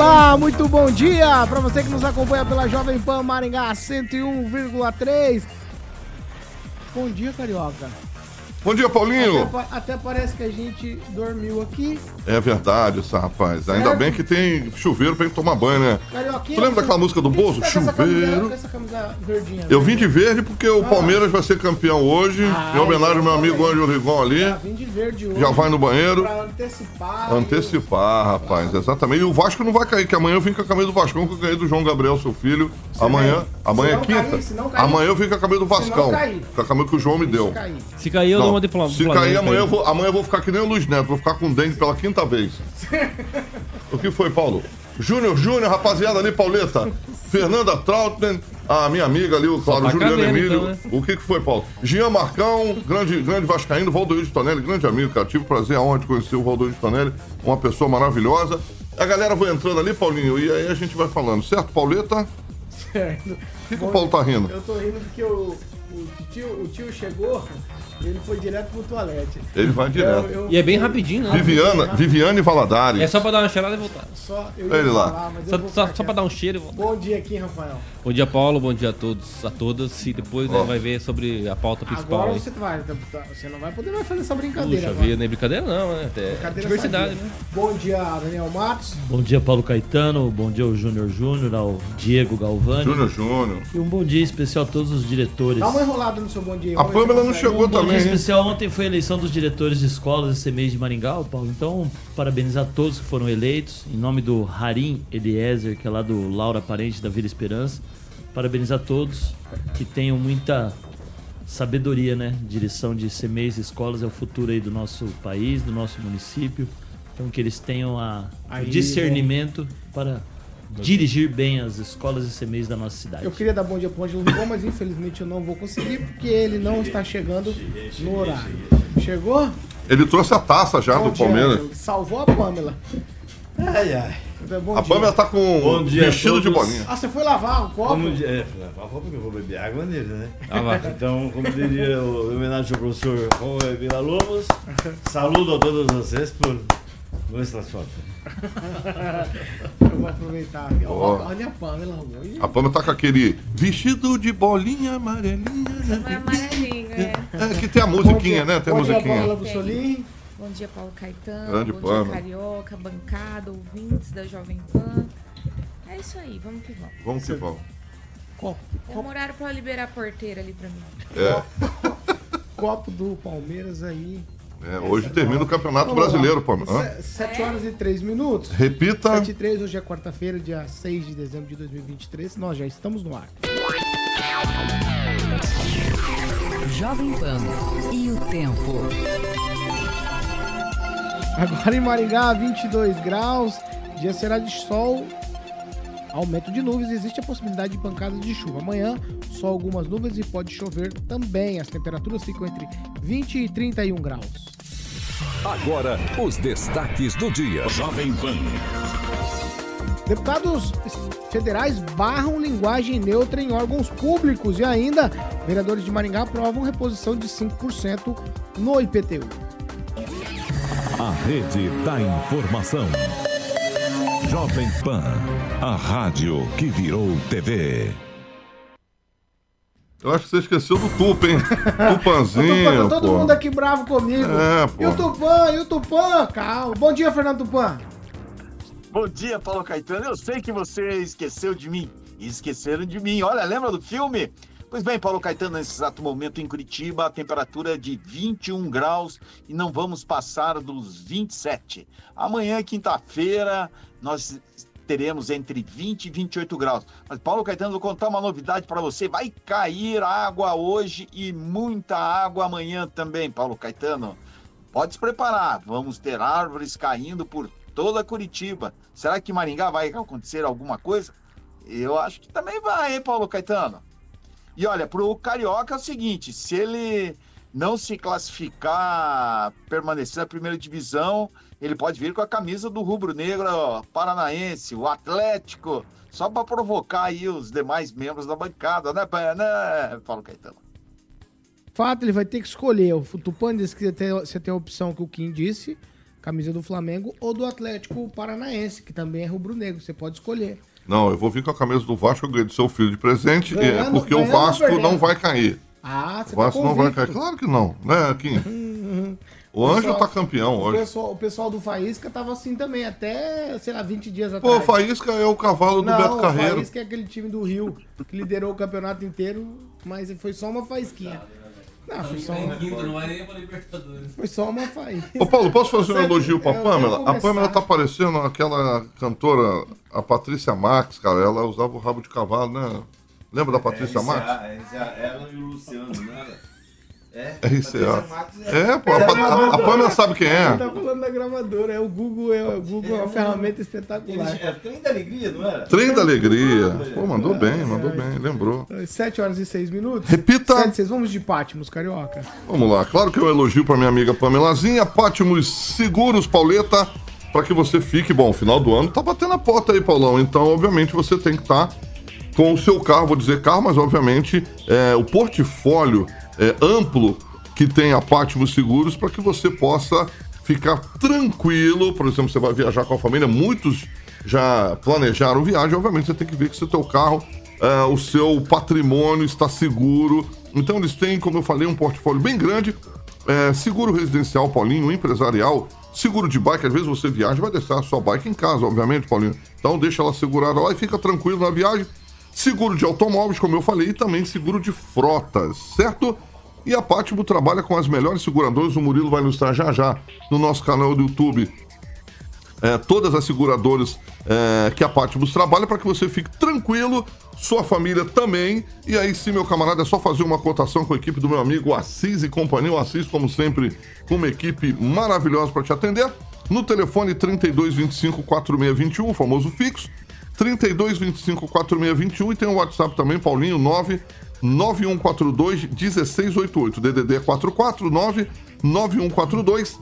Olá, muito bom dia para você que nos acompanha pela Jovem Pan Maringá 101,3. Bom dia, carioca. Bom dia, Paulinho. Até, até, parece que a gente dormiu aqui. É verdade, isso, rapaz. Certo? Ainda bem que tem chuveiro pra gente tomar banho, né? Carioquinha, tu lembra daquela música do Bozo? Chuveiro. Essa camisa, verdinha, eu vim de verde porque o ah. Palmeiras vai ser campeão hoje. Ah, em homenagem ao meu amigo Ângelo Rigon ali. Já vim de verde hoje. Já vai no banheiro. Pra antecipar. Antecipar, eu... rapaz. Exatamente. E o Vasco não vai cair, que amanhã eu vim com a camisa do Vascão, que eu ganhei do João Gabriel, seu filho. Você amanhã, amanhã é quinta. Cair, cair, amanhã eu vim com a camisa do Vascão. Com a camisa que o João me deu. Se cair, eu não. Se cair amanhã, eu vou, amanhã eu vou ficar que nem o Luiz Neto, vou ficar com dengue pela quinta vez. o que foi, Paulo? Júnior Júnior, rapaziada ali, Pauleta. Fernanda Trautmann, a minha amiga ali, o claro, Juliano cabelo, Emílio. Então, né? O que, que foi, Paulo? Jean Marcão, grande, grande Vascaíno, Valdoir de Tonelli, grande amigo, cara. Tive o prazer, a honra de conhecer o Valdoir de Tonelli, uma pessoa maravilhosa. A galera vai entrando ali, Paulinho, e aí a gente vai falando, certo, Pauleta? Certo. O que, que o Paulo tá rindo? Eu tô rindo porque o, o, tio, o tio chegou ele foi direto pro toalete. Ele vai direto. Eu, eu... E é bem rapidinho, né? Viviana, Viviane Valadares. É só pra dar uma cheirada e voltar. Só, eu Ele lá. Falar, só, só, só pra dar um cheiro e voltar. Bom dia aqui, Rafael. Bom dia, Paulo. Bom dia a todos, a todas. E depois oh. né, vai ver sobre a pauta principal. Agora você, vai, tá, tá, você não vai poder mais fazer essa brincadeira. Puxa vida, nem brincadeira não, né? É diversidade, né? Bom dia, Daniel Matos. Bom dia, Paulo Caetano. Bom dia ao Júnior Júnior, ao Diego Galvani. Júnior Júnior. E um bom dia especial a todos os diretores. Dá uma enrolada no seu bom dia. A Pâmela não chegou um também. Bom dia especial ontem foi a eleição dos diretores de escolas esse mês de Maringá, Paulo. Então, parabenizar todos que foram eleitos. Em nome do Harim Eliezer, que é lá do Laura Parente da Vila Esperança. Parabenizar todos que tenham muita sabedoria, né? Direção de CMEs e escolas é o futuro aí do nosso país, do nosso município. Então, que eles tenham a, aí, o discernimento para dirigir bem as escolas e CMEs da nossa cidade. Eu queria dar bom dia para o Ângelo Rigon, mas infelizmente eu não vou conseguir porque ele não está chegando no horário. Chegou? Ele trouxe a taça já bom do dia, Palmeiras. Salvou a Pamela. Ai, ai. Bom a Pamela tá com vestido de bolinha. Ah, você foi lavar o copo? Como, é, fui lavar o copo porque eu vou beber água nele, né? Ah, então, como diria o homenagem ao professor Juan Vila Lobos, saludo a todos vocês por nuestra sorte. Eu vou aproveitar. Oh. Olha a Pamela. A Pamela tá com aquele vestido de bolinha amarelinha. Né? amarelinho, é. é. que tem a musiquinha, né? Tem a musiquinha. Bom dia, Solim. Bom dia, Paulo Caetano. Grande bom Pamela. dia, Carioca, bancada, ouvintes da Jovem Pan. É isso aí, vamos que vamos. Vamos que vamos. Copo. Horário pra liberar a porteira ali pra mim. É. Copo do Palmeiras aí. É, hoje termina o Campeonato Brasileiro, pô. 7 horas e 3 minutos. Repita. 7 e 3, hoje é quarta-feira, dia 6 de dezembro de 2023. Nós já estamos no ar. Jovem Pan e o tempo. Agora em Maringá, 22 graus. Dia será de sol aumento de nuvens, existe a possibilidade de pancadas de chuva. Amanhã, só algumas nuvens e pode chover também. As temperaturas ficam entre 20 e 31 graus. Agora, os destaques do dia. Jovem Pan. Deputados federais barram linguagem neutra em órgãos públicos e ainda vereadores de Maringá aprovam reposição de 5% no IPTU. A rede da informação. Jovem Pan, a rádio que virou TV. Eu acho que você esqueceu do Tupa, hein? Tupanzinho. tá todo pô. mundo aqui bravo comigo. É, pô. E o Tupã, e o Tupã, calma. Bom dia, Fernando Tupã. Bom dia, Paulo Caetano. Eu sei que você esqueceu de mim. E esqueceram de mim. Olha, lembra do filme? Pois bem, Paulo Caetano, nesse exato momento em Curitiba, a temperatura é de 21 graus e não vamos passar dos 27. Amanhã, quinta-feira, nós teremos entre 20 e 28 graus. Mas, Paulo Caetano, vou contar uma novidade para você. Vai cair água hoje e muita água amanhã também, Paulo Caetano. Pode se preparar, vamos ter árvores caindo por toda Curitiba. Será que Maringá vai acontecer alguma coisa? Eu acho que também vai, hein, Paulo Caetano? E olha, para o Carioca é o seguinte: se ele não se classificar, permanecer na primeira divisão, ele pode vir com a camisa do rubro-negro paranaense, o Atlético, só para provocar aí os demais membros da bancada, né, né Paulo Caetano? Fato, ele vai ter que escolher. O Tupã disse que você tem a opção que o Kim disse, camisa do Flamengo, ou do Atlético Paranaense, que também é rubro-negro. Você pode escolher. Não, eu vou vir com a camisa do Vasco, eu ganhei do seu filho de presente, ganhando, porque o Vasco não vai cair. Ah, você o Vasco tá não vai cair. Claro que não, né, Kim? O Anjo tá campeão hoje. O pessoal, o pessoal do Faísca tava assim também, até, sei lá, 20 dias atrás. Pô, o Faísca é o cavalo do não, Beto Carreiro. O Faísca é aquele time do Rio que liderou o campeonato inteiro, mas foi só uma faísquinha. Não, foi só uma... Libertadores. Foi só uma faísca. Ô Paulo, posso fazer um elogio pra Pamela? A Pamela tá parecendo aquela cantora, a Patrícia Max, cara. Ela usava o rabo de cavalo, né? Lembra da Patrícia é, Max? É, ela e o Luciano, era? É, RCA. É, é, pô, a, a, a Pamela sabe quem é. tá falando da gravadora, é o Google, é o Google é uma ferramenta espetacular. É trem da alegria, não era? Trem da alegria. Pô, mandou bem, mandou bem, lembrou. 7 horas e 6 minutos. Repita. 7, 6, vamos de Pátimos, carioca. Vamos lá, claro que eu elogio pra minha amiga Pamelazinha, Pátimos Seguros Pauleta, para que você fique, bom, final do ano tá batendo a porta aí, Paulão, então obviamente você tem que estar tá com o seu carro, vou dizer carro, mas obviamente é, o portfólio é, amplo que tem a Patmos Seguros para que você possa ficar tranquilo. Por exemplo, você vai viajar com a família, muitos já planejaram viagem, obviamente você tem que ver que se o carro, é, o seu patrimônio está seguro. Então eles têm, como eu falei, um portfólio bem grande. É, seguro residencial, Paulinho, empresarial, seguro de bike, às vezes você viaja vai deixar a sua bike em casa, obviamente, Paulinho. Então deixa ela segurada lá e fica tranquilo na viagem. Seguro de automóveis, como eu falei, e também seguro de frotas, certo? E a Patimo trabalha com as melhores seguradoras, o Murilo vai ilustrar já já no nosso canal do YouTube. É, todas as seguradoras é, que a Patmos trabalha para que você fique tranquilo, sua família também. E aí sim, meu camarada, é só fazer uma cotação com a equipe do meu amigo Assis e companhia. O Assis, como sempre, com uma equipe maravilhosa para te atender. No telefone 3225 4621, o famoso fixo. 3225 4621 e tem o WhatsApp também, Paulinho 9 9142 1688. DDD 449 9142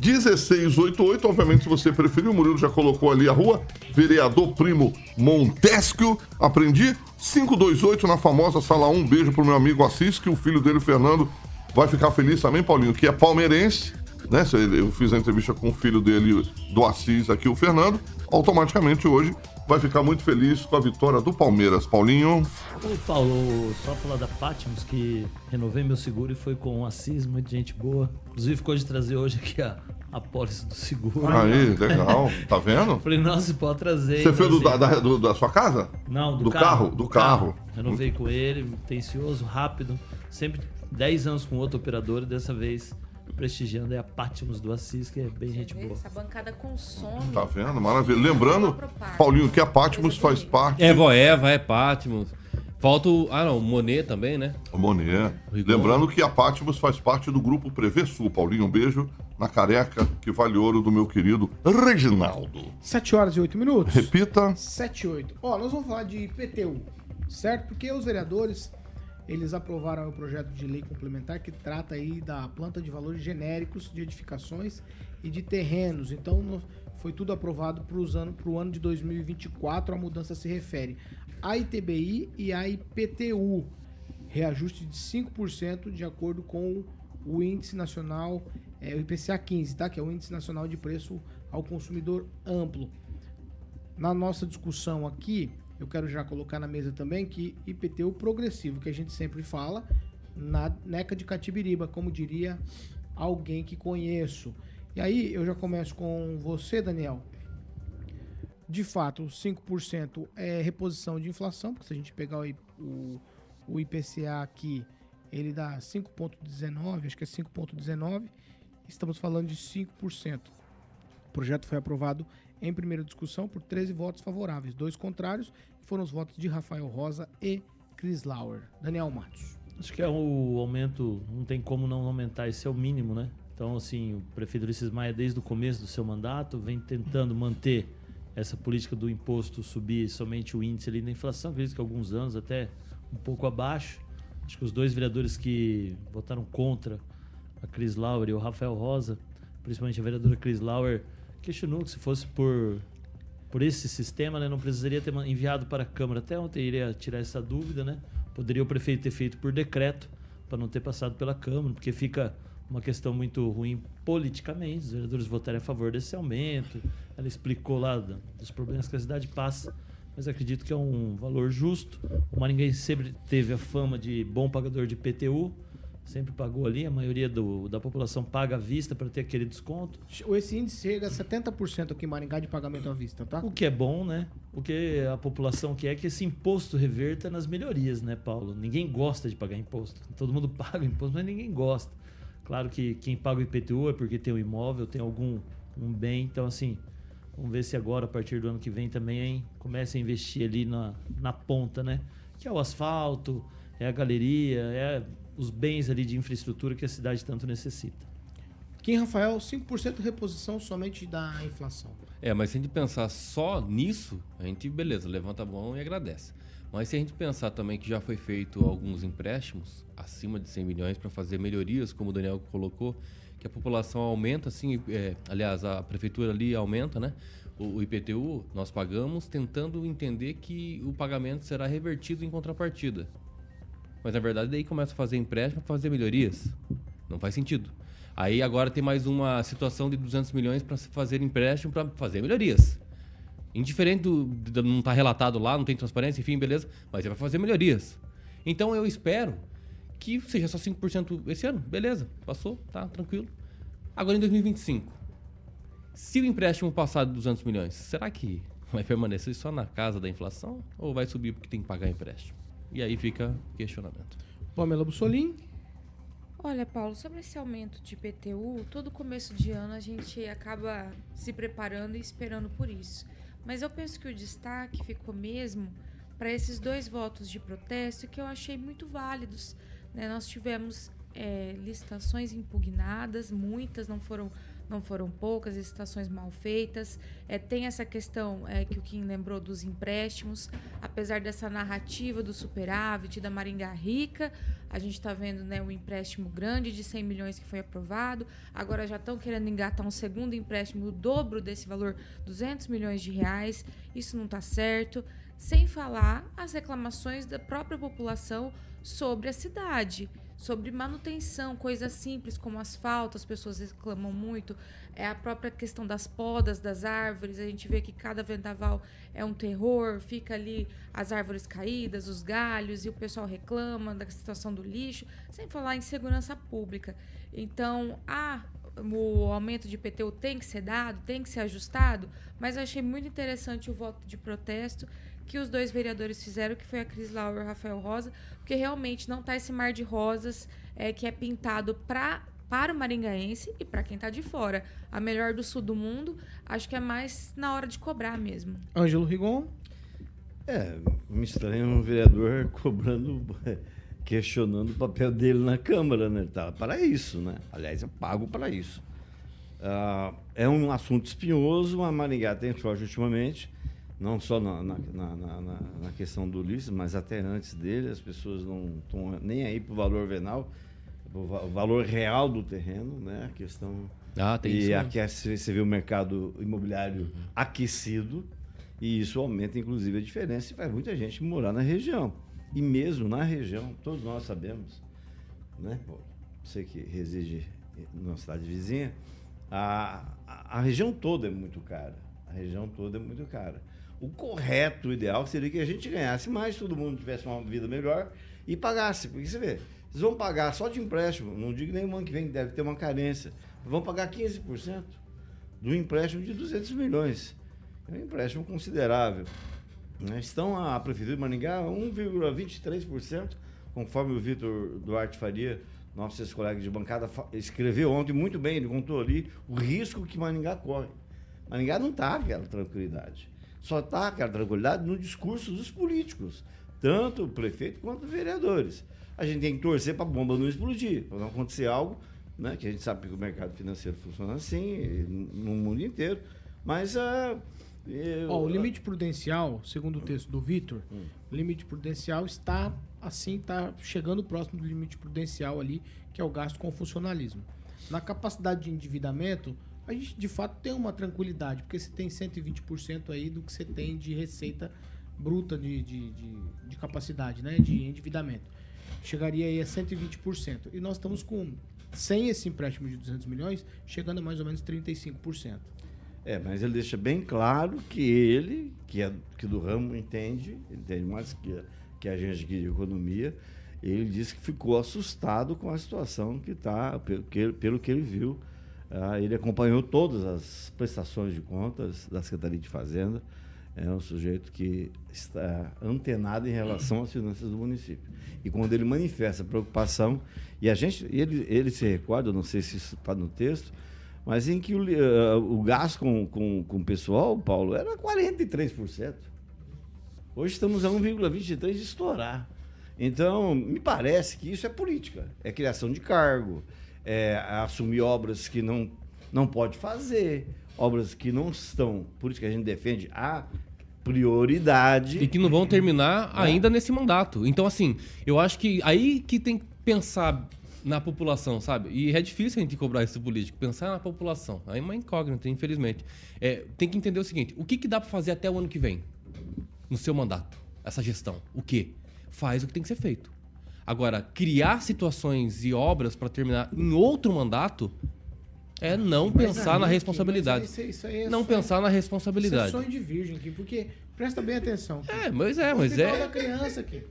1688. Obviamente, se você preferir, o Murilo já colocou ali a rua. Vereador Primo Montesquio. Aprendi. 528 na famosa sala 1. beijo pro meu amigo Assis, que o filho dele, Fernando, vai ficar feliz também, Paulinho, que é palmeirense. Né? Eu fiz a entrevista com o filho dele, do Assis, aqui, o Fernando. Automaticamente hoje vai ficar muito feliz com a vitória do Palmeiras. Paulinho. Ô, Paulo, só falar da Patmos, que renovei meu seguro e foi com o Assis, muita gente boa. Inclusive, ficou de trazer hoje aqui a, a pólice do seguro. Aí, legal. Tá vendo? Falei, nossa, pode trazer. Você fez do, assim, da, do, da sua casa? Não, do, do carro. carro. Do carro. carro. Renovei com ele, tencioso, rápido. Sempre 10 anos com outro operador e dessa vez prestigiando é a Patmos do Assis, que é bem gente boa. Essa bancada consome. Tá vendo? Maravilha. Lembrando, Paulinho, que a Patmos faz parte. É Voeva, é Patmos. Falta o. Ah, não, o Monet também, né? O Monet. Lembrando que a Patmos faz parte do grupo Prever Sul. Paulinho, um beijo na careca que vale ouro do meu querido Reginaldo. 7 horas e 8 minutos. Repita. 7 e 8. Ó, nós vamos falar de IPTU, certo? Porque os vereadores eles aprovaram o projeto de lei complementar que trata aí da planta de valores genéricos de edificações e de terrenos. Então, no, foi tudo aprovado para o ano de 2024. A mudança se refere à ITBI e à IPTU, reajuste de 5% de acordo com o índice nacional, é, o IPCA 15, tá? que é o índice nacional de preço ao consumidor amplo. Na nossa discussão aqui, eu quero já colocar na mesa também que IPTU progressivo, que a gente sempre fala, na NECA de Catibiriba, como diria alguém que conheço. E aí eu já começo com você, Daniel. De fato, 5% é reposição de inflação, porque se a gente pegar o, o, o IPCA aqui, ele dá 5,19, acho que é 5,19, estamos falando de 5%. O projeto foi aprovado em primeira discussão por 13 votos favoráveis, dois contrários, foram os votos de Rafael Rosa e Chris Lauer. Daniel Matos. Acho que é o aumento, não tem como não aumentar, esse é o mínimo, né? Então, assim, o prefeito Ulisses Maia, desde o começo do seu mandato, vem tentando manter essa política do imposto subir somente o índice ali da inflação, acredito que alguns anos até um pouco abaixo. Acho que os dois vereadores que votaram contra a Cris Lauer e o Rafael Rosa, principalmente a vereadora Cris Lauer, questionou que se fosse por, por esse sistema, né, não precisaria ter enviado para a Câmara. Até ontem iria tirar essa dúvida, né? Poderia o prefeito ter feito por decreto para não ter passado pela Câmara, porque fica uma questão muito ruim politicamente. Os vereadores votaram a favor desse aumento. Ela explicou lá dos problemas que a cidade passa, mas acredito que é um valor justo. O Maringuém sempre teve a fama de bom pagador de PTU sempre pagou ali, a maioria do, da população paga à vista para ter aquele desconto. Esse índice chega a 70% aqui em Maringá de pagamento à vista, tá? O que é bom, né? O que a população quer é que esse imposto reverta nas melhorias, né, Paulo? Ninguém gosta de pagar imposto. Todo mundo paga imposto, mas ninguém gosta. Claro que quem paga o IPTU é porque tem um imóvel, tem algum um bem, então assim, vamos ver se agora, a partir do ano que vem também, comece a investir ali na, na ponta, né? Que é o asfalto, é a galeria, é os bens ali de infraestrutura que a cidade tanto necessita. Kim Rafael, 5% de reposição somente da inflação. É, mas se a gente pensar só nisso, a gente, beleza, levanta a mão e agradece. Mas se a gente pensar também que já foi feito alguns empréstimos acima de 100 milhões para fazer melhorias, como o Daniel colocou, que a população aumenta, assim, é, aliás, a prefeitura ali aumenta, né? O, o, IPTU nós pagamos tentando entender que o pagamento será revertido em contrapartida. Mas na verdade daí começa a fazer empréstimo para fazer melhorias. Não faz sentido. Aí agora tem mais uma situação de 200 milhões para fazer empréstimo para fazer melhorias. Indiferente do, do não estar tá relatado lá, não tem transparência, enfim, beleza, mas é para fazer melhorias. Então eu espero que seja só 5% esse ano, beleza, passou, tá tranquilo. Agora em 2025, se o empréstimo passar de 200 milhões, será que vai permanecer só na casa da inflação ou vai subir porque tem que pagar empréstimo? E aí fica questionamento. Pamela Bussolim. Olha, Paulo, sobre esse aumento de IPTU, todo começo de ano a gente acaba se preparando e esperando por isso. Mas eu penso que o destaque ficou mesmo para esses dois votos de protesto que eu achei muito válidos. Né? Nós tivemos é, licitações impugnadas, muitas não foram não foram poucas, licitações mal feitas. É, tem essa questão é, que o Kim lembrou dos empréstimos, apesar dessa narrativa do superávit, da Maringá rica, a gente está vendo né, um empréstimo grande de 100 milhões que foi aprovado, agora já estão querendo engatar um segundo empréstimo, o dobro desse valor, 200 milhões de reais, isso não está certo. Sem falar as reclamações da própria população sobre a cidade sobre manutenção, coisas simples como asfalto, as pessoas reclamam muito, é a própria questão das podas das árvores, a gente vê que cada vendaval é um terror, fica ali as árvores caídas, os galhos, e o pessoal reclama da situação do lixo, sem falar em segurança pública. Então, a o aumento de IPTU tem que ser dado, tem que ser ajustado, mas eu achei muito interessante o voto de protesto que os dois vereadores fizeram, que foi a Cris Laura e o Rafael Rosa, porque realmente não tá esse mar de rosas é, que é pintado pra, para o maringaense e para quem tá de fora. A melhor do sul do mundo, acho que é mais na hora de cobrar mesmo. Ângelo Rigon? É, me estranha um vereador cobrando, questionando o papel dele na Câmara, né? Tá para isso, né? Aliás, eu pago para isso. Uh, é um assunto espinhoso, a Maringá tem sorte ultimamente não só na, na, na, na, questão do Ulisses, mas até antes dele, as pessoas não estão nem aí para o valor venal, o valor real do terreno, né? A questão. Ah, tem e isso. aqui é, você vê o mercado imobiliário uhum. aquecido, e isso aumenta, inclusive, a diferença e faz muita gente morar na região. E mesmo na região, todos nós sabemos, né? Você que reside numa cidade vizinha, a, a, a região toda é muito cara. A região toda é muito cara. O correto, o ideal seria que a gente ganhasse mais, todo mundo tivesse uma vida melhor e pagasse. Porque você vê, eles vão pagar só de empréstimo, não digo nem o ano que vem, deve ter uma carência, vão pagar 15% do empréstimo de 200 milhões. É um empréstimo considerável. Né? Estão a Prefeitura de Maringá 1,23%, conforme o Vitor Duarte Faria, nosso ex-colega de bancada, escreveu ontem muito bem, ele contou ali o risco que Maringá corre. Maringá não está aquela tranquilidade. Só está aquela tranquilidade no discurso dos políticos, tanto o prefeito quanto os vereadores. A gente tem que torcer para a bomba não explodir, para não acontecer algo, né, que a gente sabe que o mercado financeiro funciona assim no mundo inteiro. Mas uh, eu... o limite prudencial, segundo o texto do Vitor, hum. o limite prudencial está assim, está chegando próximo do limite prudencial ali, que é o gasto com funcionalismo. Na capacidade de endividamento, a gente de fato tem uma tranquilidade, porque você tem 120% aí do que você tem de receita bruta de, de, de, de, capacidade, né? De endividamento. Chegaria aí a 120%. E nós estamos com, sem esse empréstimo de 200 milhões, chegando a mais ou menos 35%. É, mas ele deixa bem claro que ele, que, é, que do ramo entende, entende mais que, que a gente de economia, ele disse que ficou assustado com a situação que está, pelo pelo que ele viu. Ah, ele acompanhou todas as prestações de contas da Secretaria de Fazenda. É um sujeito que está antenado em relação às finanças do município. E quando ele manifesta preocupação, e a gente, ele, ele se recorda, não sei se isso está no texto, mas em que o, uh, o gasto com, com, com o pessoal, Paulo, era 43%. Hoje estamos a 1,23% de estourar. Então, me parece que isso é política. É criação de cargo, é assumir obras que não, não pode fazer, obras que não estão. Por isso que a gente defende a prioridade. E que não vão terminar é. ainda nesse mandato. Então, assim, eu acho que aí que tem que pensar na população, sabe? E é difícil a gente cobrar esse político, pensar na população. Aí é uma incógnita, infelizmente. É, tem que entender o seguinte: o que, que dá para fazer até o ano que vem? No seu mandato, essa gestão. O quê? Faz o que tem que ser feito. Agora, criar situações e obras para terminar em outro mandato é não mas pensar aí, na responsabilidade. Isso, isso é não pensar na responsabilidade. Isso é sonho de virgem aqui, porque presta bem atenção. Aqui. É, mas é, mas é. da criança aqui.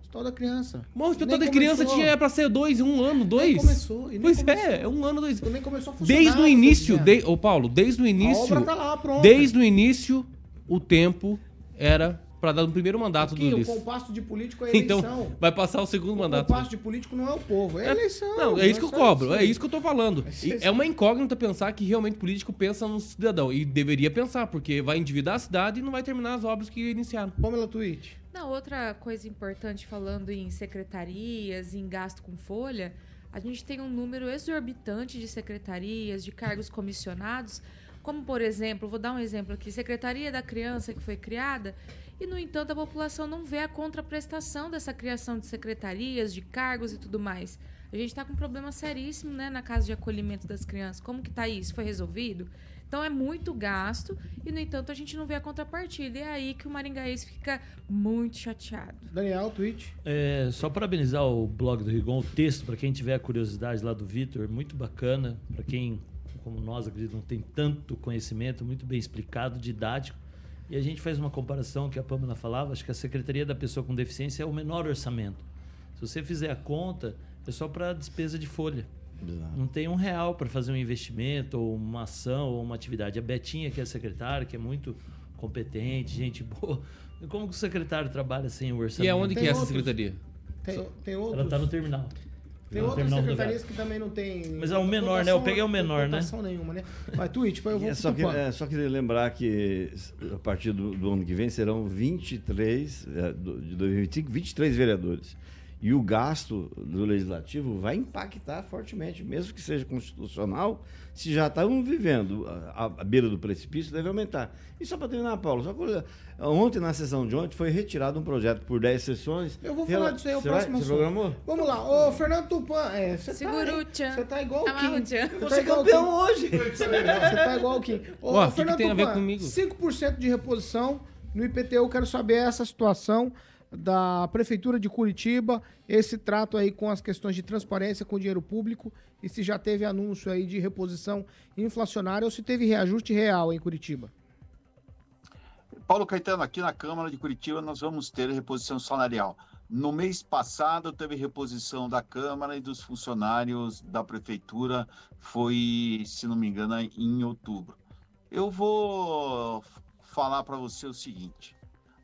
Hospital da criança. Bom, o hospital da criança tinha para ser dois, um ano, dois. Nem começou. Nem pois é, começou. é, é um ano, dois. Nem começou a funcionar. Desde o início, de, ô Paulo, desde o início. A obra tá lá, pronto. Desde o início, o tempo era para dar o primeiro mandato Aqui, do Ulisses. O compasso de político é eleição. Então, vai passar o segundo o mandato. O compasso de político não é o povo, é, é eleição. Não, é isso que eu cobro, é isso que eu tô falando. É, é uma incógnita pensar que realmente político pensa no cidadão. E deveria pensar, porque vai endividar a cidade e não vai terminar as obras que iniciaram. Pamela Twitch. Não, outra coisa importante falando em secretarias, em gasto com folha, a gente tem um número exorbitante de secretarias, de cargos comissionados, como por exemplo, vou dar um exemplo aqui, Secretaria da Criança que foi criada, e, no entanto, a população não vê a contraprestação dessa criação de secretarias, de cargos e tudo mais. A gente está com um problema seríssimo né, na casa de acolhimento das crianças. Como que está isso? Foi resolvido? Então é muito gasto e, no entanto, a gente não vê a contrapartida. E é aí que o maringaense fica muito chateado. Daniel, tweet. É, só parabenizar o blog do Rigon, o texto, para quem tiver a curiosidade lá do Vitor, muito bacana. Para quem, como nós, acredito, não tem tanto conhecimento, muito bem explicado, didático. E a gente faz uma comparação que a Pamela falava, acho que a Secretaria da Pessoa com Deficiência é o menor orçamento. Se você fizer a conta, é só para despesa de folha. Exato. Não tem um real para fazer um investimento, ou uma ação, ou uma atividade. A Betinha, que é a secretária, que é muito competente, gente boa. Como que o secretário trabalha sem o orçamento? E aonde tem que é essa secretaria? Tem, tem outros. Ela está no terminal. Tem não, outras secretarias que também não tem. Mas é o menor, né? Eu peguei o menor, né? nenhuma, né? Vai, Twitch, eu vou. É só, que, é, só queria lembrar que a partir do, do, ano que vem serão 23, é, de 2025, 23 vereadores. E o gasto do legislativo vai impactar fortemente, mesmo que seja constitucional, se já estamos vivendo a, beira do precipício, deve aumentar. E só para terminar, Paulo, só que, ontem, na sessão de ontem, foi retirado um projeto por 10 sessões. Eu vou falar disso aí, o próximo vai, Você programou? Vamos lá, ô Fernando Tupan, é, você tá, você tá igual o Kim. Você tá campeão hoje. Você tá igual o Kim. Ô, Ué, Fernando que que tem Tupan, a ver comigo? 5% de reposição no IPTU, quero saber essa situação da Prefeitura de Curitiba, esse trato aí com as questões de transparência com dinheiro público e se já teve anúncio aí de reposição inflacionária ou se teve reajuste real em Curitiba. Paulo Caetano, aqui na Câmara de Curitiba nós vamos ter reposição salarial. No mês passado teve reposição da Câmara e dos funcionários da Prefeitura, foi, se não me engano, em outubro. Eu vou falar para você o seguinte: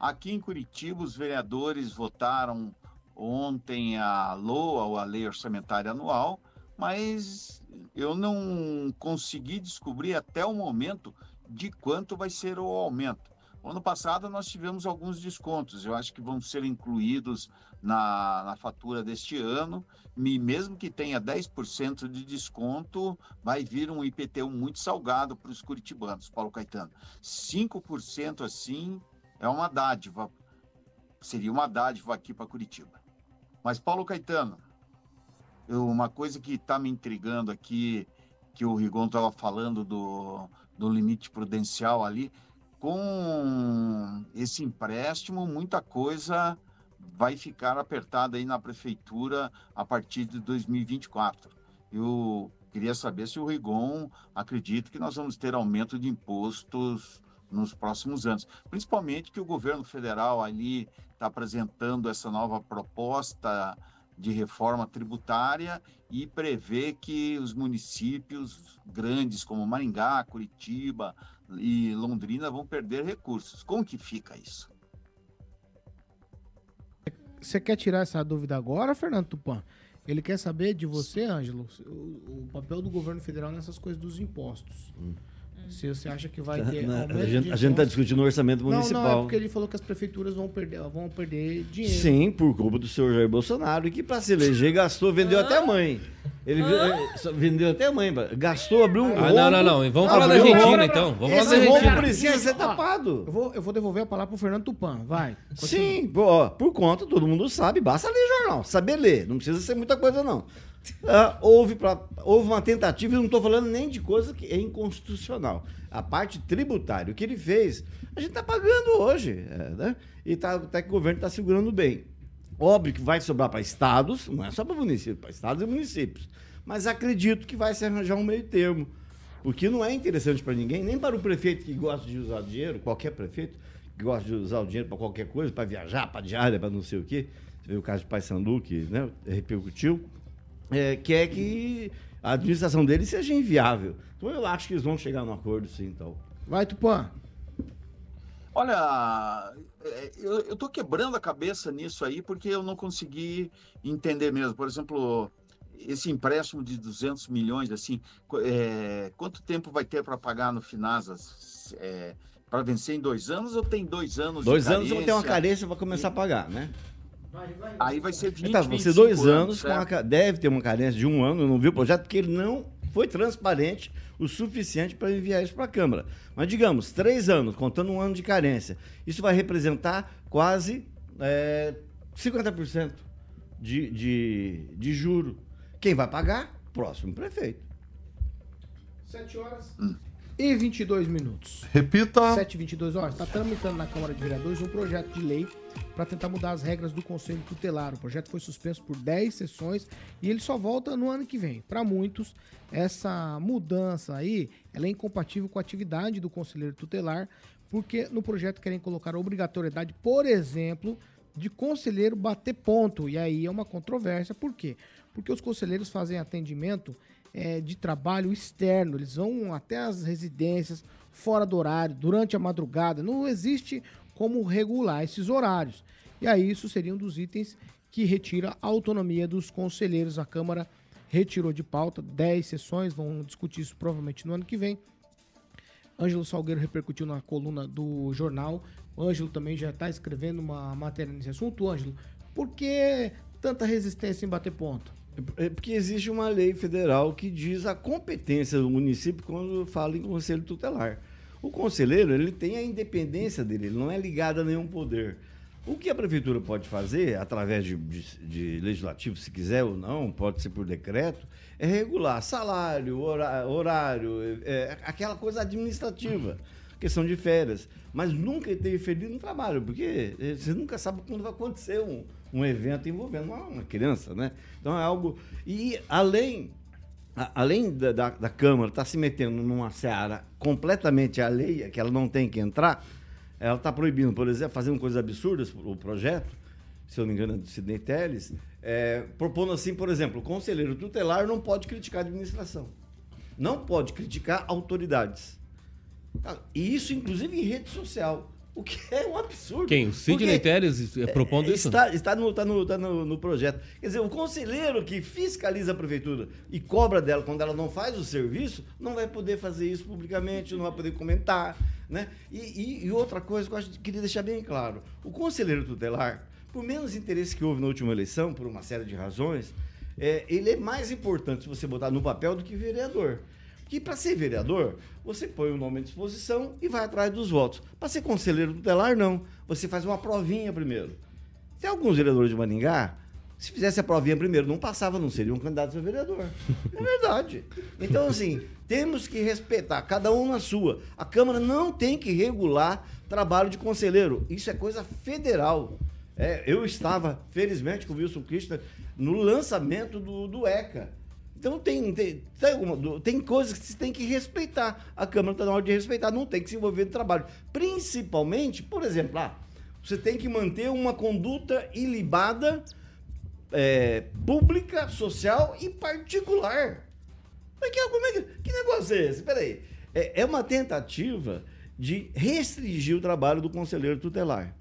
Aqui em Curitiba, os vereadores votaram ontem a LOA, ou a Lei Orçamentária Anual, mas eu não consegui descobrir até o momento de quanto vai ser o aumento. Ano passado nós tivemos alguns descontos, eu acho que vão ser incluídos na, na fatura deste ano, e mesmo que tenha 10% de desconto, vai vir um IPTU muito salgado para os curitibanos, Paulo Caetano. 5% assim é uma dádiva, seria uma dádiva aqui para Curitiba. Mas, Paulo Caetano, eu, uma coisa que está me intrigando aqui, que o Rigon estava falando do, do limite prudencial ali, com esse empréstimo, muita coisa vai ficar apertada aí na prefeitura a partir de 2024. Eu queria saber se o Rigon acredita que nós vamos ter aumento de impostos nos próximos anos, principalmente que o governo federal ali está apresentando essa nova proposta de reforma tributária e prevê que os municípios grandes como Maringá, Curitiba, e Londrina vão perder recursos. Como que fica isso? Você quer tirar essa dúvida agora, Fernando Tupan? Ele quer saber de você, Ângelo, o, o papel do governo federal nessas coisas dos impostos. Hum. Se você acha que vai ter. A gente está discutindo o orçamento municipal. Não, não, é porque ele falou que as prefeituras vão perder, vão perder dinheiro. Sim, por culpa do senhor Jair Bolsonaro, que para se eleger gastou, vendeu ah. até a mãe. Ele ah. vendeu até a mãe, gastou, abriu um ah, Não, não, não. Vamos falar da Argentina, então. Vamos falar da Argentina. precisa ser tapado. Eu vou, eu vou devolver a palavra pro Fernando Tupan. Vai. Continua. Sim, ó, por conta, todo mundo sabe, basta ler jornal. Saber ler. Não precisa ser muita coisa, não. Uh, houve, pra, houve uma tentativa, e não estou falando nem de coisa que é inconstitucional. A parte tributária, o que ele fez, a gente está pagando hoje. É, né? E tá, até que o governo está segurando bem. Óbvio que vai sobrar para estados, não é só para municípios, para estados e municípios. Mas acredito que vai se arranjar um meio termo. Porque não é interessante para ninguém, nem para o prefeito que gosta de usar dinheiro, qualquer prefeito que gosta de usar o dinheiro para qualquer coisa, para viajar, para diária, para não sei o quê. Você vê o caso de Paysandu, que né, repercutiu é, quer que a administração dele seja inviável. Então eu acho que eles vão chegar no acordo, sim, então. Vai, Tupã. Olha, é, eu, estou quebrando a cabeça nisso aí porque eu não consegui entender mesmo. Por exemplo, esse empréstimo de 200 milhões, assim, é, quanto tempo vai ter para pagar no Finasas? É, para vencer em dois anos ou tem dois anos Dois anos vão ter uma carência para começar a pagar, né? Aí vai ser 20, tá, Você dois anos, anos uma, deve ter uma carência de um ano, eu não vi o projeto, porque ele não foi transparente o suficiente para enviar isso para a Câmara. Mas digamos, três anos, contando um ano de carência, isso vai representar quase é, 50% de, de, de juro. Quem vai pagar? Próximo prefeito. Sete horas. Hum e 22 minutos. Repita. 7 e 22 horas. Está tramitando na Câmara de Vereadores um projeto de lei para tentar mudar as regras do Conselho Tutelar. O projeto foi suspenso por 10 sessões e ele só volta no ano que vem. Para muitos, essa mudança aí ela é incompatível com a atividade do Conselheiro Tutelar, porque no projeto querem colocar a obrigatoriedade, por exemplo, de conselheiro bater ponto. E aí é uma controvérsia. Por quê? Porque os conselheiros fazem atendimento é, de trabalho externo, eles vão até as residências fora do horário, durante a madrugada. Não existe como regular esses horários. E aí isso seria um dos itens que retira a autonomia dos conselheiros. A Câmara retirou de pauta 10 sessões, vão discutir isso provavelmente no ano que vem. Ângelo Salgueiro repercutiu na coluna do jornal. O Ângelo também já está escrevendo uma matéria nesse assunto. Ângelo, por que tanta resistência em bater ponto? É porque existe uma lei federal que diz a competência do município quando fala em conselho tutelar. O conselheiro ele tem a independência dele, ele não é ligado a nenhum poder. O que a prefeitura pode fazer, através de, de, de legislativo, se quiser ou não, pode ser por decreto, é regular salário, horário, é, aquela coisa administrativa, questão de férias. Mas nunca interferir no trabalho, porque você nunca sabe quando vai acontecer um, um evento envolvendo uma, uma criança, né? Então é algo. E além além da, da, da Câmara estar tá se metendo numa seara completamente alheia, que ela não tem que entrar, ela está proibindo, por exemplo, fazendo coisas absurdas, o projeto, se eu não me engano, é do Sidney Telles, é, propondo assim, por exemplo, o conselheiro tutelar não pode criticar a administração. Não pode criticar autoridades. E isso, inclusive, em rede social. O que é um absurdo. Quem? O Sidney Teres é, propondo é, isso? Está, está, no, está, no, tá no, no, projeto. Quer dizer, o conselheiro que fiscaliza a prefeitura e cobra dela quando ela não faz o serviço, não vai poder fazer isso publicamente, não vai poder comentar. Né? E, e, e outra coisa que eu acho, queria deixar bem claro: o conselheiro tutelar, por menos interesse que houve na última eleição, por uma série de razões, é, ele é mais importante se você botar no papel do que vereador. Que para ser vereador, você põe o nome à disposição e vai atrás dos votos. Para ser conselheiro tutelar, não. Você faz uma provinha primeiro. Tem alguns vereadores de Maningá, se fizesse a provinha primeiro, não passava, não seria um candidato a vereador. É verdade. Então, assim, temos que respeitar, cada um na sua. A Câmara não tem que regular trabalho de conselheiro. Isso é coisa federal. É, eu estava, felizmente, com o Wilson Christian no lançamento do, do ECA. Então tem, tem, tem, tem coisas que se tem que respeitar. A Câmara está na hora de respeitar, não tem que se envolver no trabalho. Principalmente, por exemplo, ah, você tem que manter uma conduta ilibada, é, pública, social e particular. Mas que, como é que, que negócio é esse? Peraí. É, é uma tentativa de restringir o trabalho do conselheiro tutelar.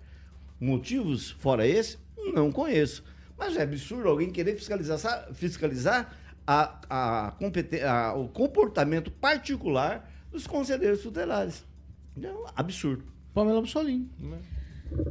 Motivos fora esse? Não conheço. Mas é absurdo alguém querer fiscalizar, fiscalizar a, a, a, o comportamento particular dos conselheiros tutelares. É um absurdo. Pamela Bussolini.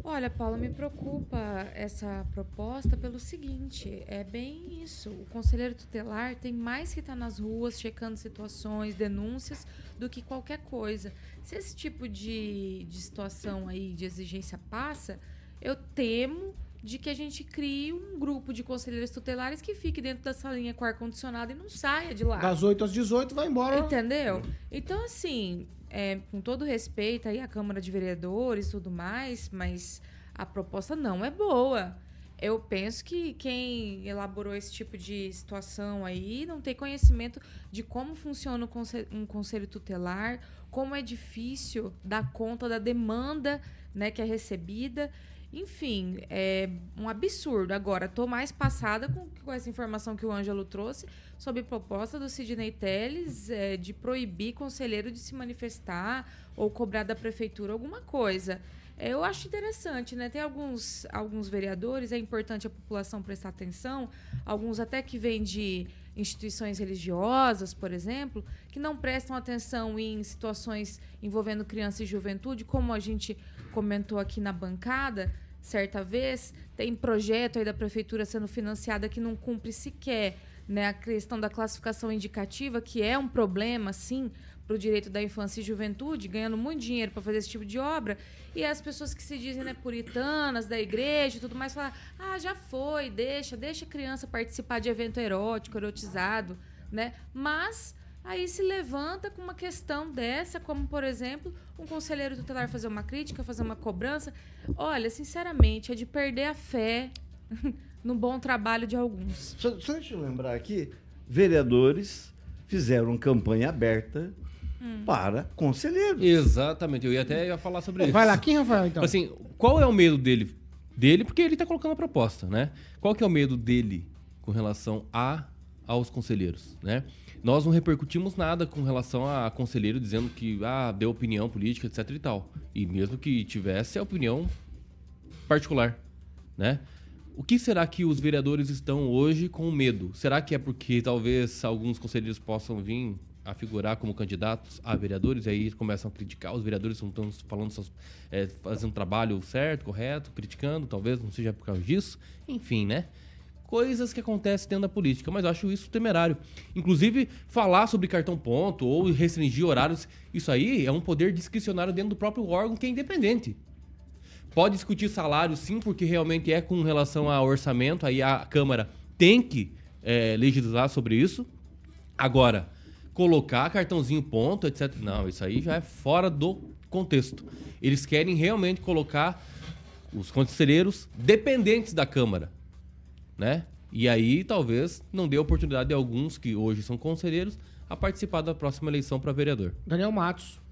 Olha, Paulo, me preocupa essa proposta pelo seguinte: é bem isso. O conselheiro tutelar tem mais que estar tá nas ruas checando situações, denúncias, do que qualquer coisa. Se esse tipo de, de situação aí, de exigência passa, eu temo de que a gente crie um grupo de conselheiros tutelares que fique dentro da salinha com ar-condicionado e não saia de lá. Das 8 às 18 vai embora. Entendeu? Então, assim, é, com todo respeito aí à Câmara de Vereadores e tudo mais, mas a proposta não é boa. Eu penso que quem elaborou esse tipo de situação aí não tem conhecimento de como funciona um conselho tutelar, como é difícil dar conta da demanda né, que é recebida. Enfim, é um absurdo. Agora, estou mais passada com, com, essa informação que o Ângelo trouxe sobre proposta do Sidney Telles é, de proibir conselheiro de se manifestar ou cobrar da prefeitura alguma coisa. É, eu acho interessante, né? Tem alguns, alguns vereadores, é importante a população prestar atenção, alguns até que vêm de instituições religiosas, por exemplo, que não prestam atenção em situações envolvendo criança e juventude, como a gente comentou aqui na bancada certa vez, tem projeto aí da prefeitura sendo financiada que não cumpre sequer né, a questão da classificação indicativa, que é um problema, sim, para o direito da infância e juventude, ganhando muito dinheiro para fazer esse tipo de obra, e as pessoas que se dizem né, puritanas da igreja e tudo mais falam: ah, já foi, deixa, deixa a criança participar de evento erótico, erotizado, né? Mas aí se levanta com uma questão dessa, como por exemplo, um conselheiro tutelar fazer uma crítica, fazer uma cobrança. Olha, sinceramente, é de perder a fé no bom trabalho de alguns. Só, só deixa eu lembrar aqui, vereadores fizeram campanha aberta hum. para conselheiros. Exatamente, eu ia até ia falar sobre isso. Vai lá, quem, Rafael, então? Assim, qual é o medo dele? Dele, porque ele está colocando a proposta, né? Qual que é o medo dele com relação a aos conselheiros, né? Nós não repercutimos nada com relação a conselheiro dizendo que ah, deu opinião política, etc e tal. E mesmo que tivesse a opinião particular, né? O que será que os vereadores estão hoje com medo? Será que é porque talvez alguns conselheiros possam vir a figurar como candidatos a vereadores e aí começam a criticar os vereadores não estão falando é, fazendo trabalho certo, correto, criticando, talvez não seja por causa disso. Enfim, né? Coisas que acontecem dentro da política, mas eu acho isso temerário. Inclusive, falar sobre cartão ponto ou restringir horários, isso aí é um poder discricionário dentro do próprio órgão que é independente. Pode discutir salário, sim, porque realmente é com relação ao orçamento, aí a Câmara tem que é, legislar sobre isso. Agora, colocar cartãozinho ponto, etc. Não, isso aí já é fora do contexto. Eles querem realmente colocar os conselheiros dependentes da Câmara né? E aí talvez não dê oportunidade de alguns que hoje são conselheiros a participar da próxima eleição para vereador. Daniel Matos.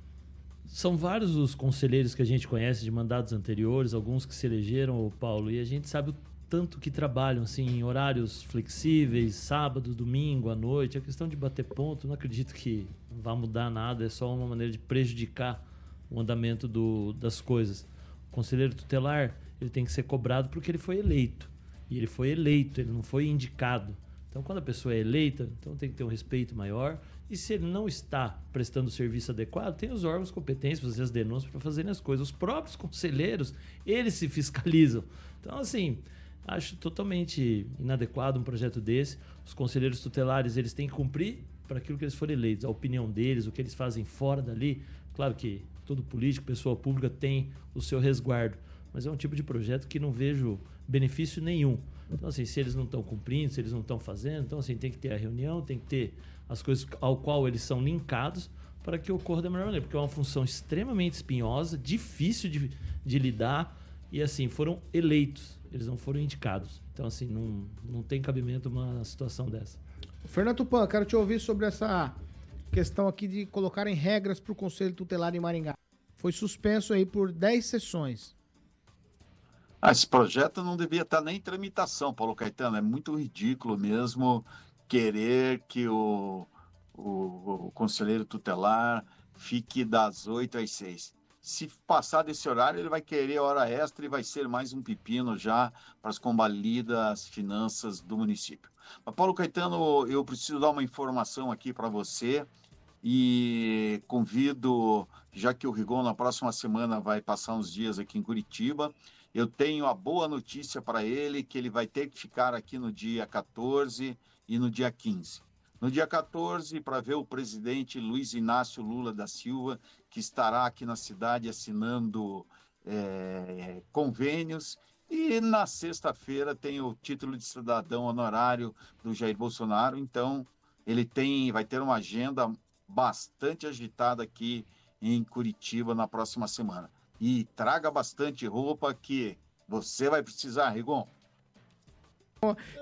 São vários os conselheiros que a gente conhece de mandatos anteriores, alguns que se elegeram, o Paulo, e a gente sabe o tanto que trabalham assim em horários flexíveis, sábado, domingo, à noite. A questão de bater ponto, não acredito que vá mudar nada, é só uma maneira de prejudicar o andamento do, das coisas. conselheiro tutelar, ele tem que ser cobrado porque ele foi eleito. E ele foi eleito, ele não foi indicado. Então, quando a pessoa é eleita, então tem que ter um respeito maior. E se ele não está prestando o serviço adequado, tem os órgãos competentes para fazer as denúncias, para fazerem as coisas. Os próprios conselheiros, eles se fiscalizam. Então, assim, acho totalmente inadequado um projeto desse. Os conselheiros tutelares, eles têm que cumprir para aquilo que eles forem eleitos, a opinião deles, o que eles fazem fora dali. Claro que todo político, pessoa pública tem o seu resguardo, mas é um tipo de projeto que não vejo benefício nenhum. Então, assim, se eles não estão cumprindo, se eles não estão fazendo, então, assim, tem que ter a reunião, tem que ter as coisas ao qual eles são linkados para que ocorra da melhor maneira, porque é uma função extremamente espinhosa, difícil de, de lidar, e, assim, foram eleitos, eles não foram indicados. Então, assim, não, não tem cabimento uma situação dessa. Fernando Tupan, quero te ouvir sobre essa questão aqui de colocarem regras para o Conselho Tutelar em Maringá. Foi suspenso aí por 10 sessões. Ah, esse projeto não devia estar nem em tramitação, Paulo Caetano. É muito ridículo mesmo querer que o, o, o conselheiro tutelar fique das 8 às 6 se passar desse horário, ele vai querer hora extra e vai ser mais um pepino já para as combalidas finanças do município. Mas, Paulo Caetano, eu preciso dar uma informação aqui para você e convido, já que o Rigon na próxima semana vai passar uns dias aqui em Curitiba, eu tenho a boa notícia para ele que ele vai ter que ficar aqui no dia 14 e no dia 15. No dia 14, para ver o presidente Luiz Inácio Lula da Silva, que estará aqui na cidade assinando é, convênios. E na sexta-feira tem o título de cidadão honorário do Jair Bolsonaro. Então, ele tem, vai ter uma agenda bastante agitada aqui em Curitiba na próxima semana. E traga bastante roupa que você vai precisar, Rigon.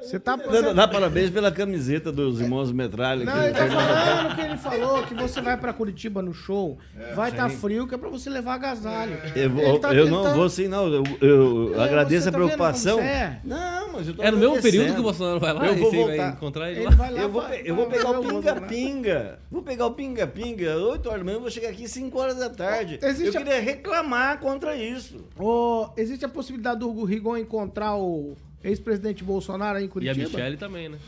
Você tá dá, dá parabéns pela camiseta dos irmãos Metralha. Não, ele tá falando que ele falou que você vai pra Curitiba no show, é, vai estar tá frio, que é pra você levar agasalho. Eu, vou, tá eu tentando... não vou sim, não. Eu, eu é, agradeço a tá preocupação. É? Não, mas eu tô É no mesmo período que o Bolsonaro vai lá eu vou voltar. vai encontrar ele, ele lá. lá. Eu vou, eu vou pegar o pinga-pinga. Vou pegar o pinga-pinga, 8 horas da manhã, vou chegar aqui 5 horas da tarde. Existe eu queria reclamar contra isso. Oh, existe a possibilidade do Rigon encontrar o Ex-presidente Bolsonaro aí em Curitiba. E a Michelle também, né?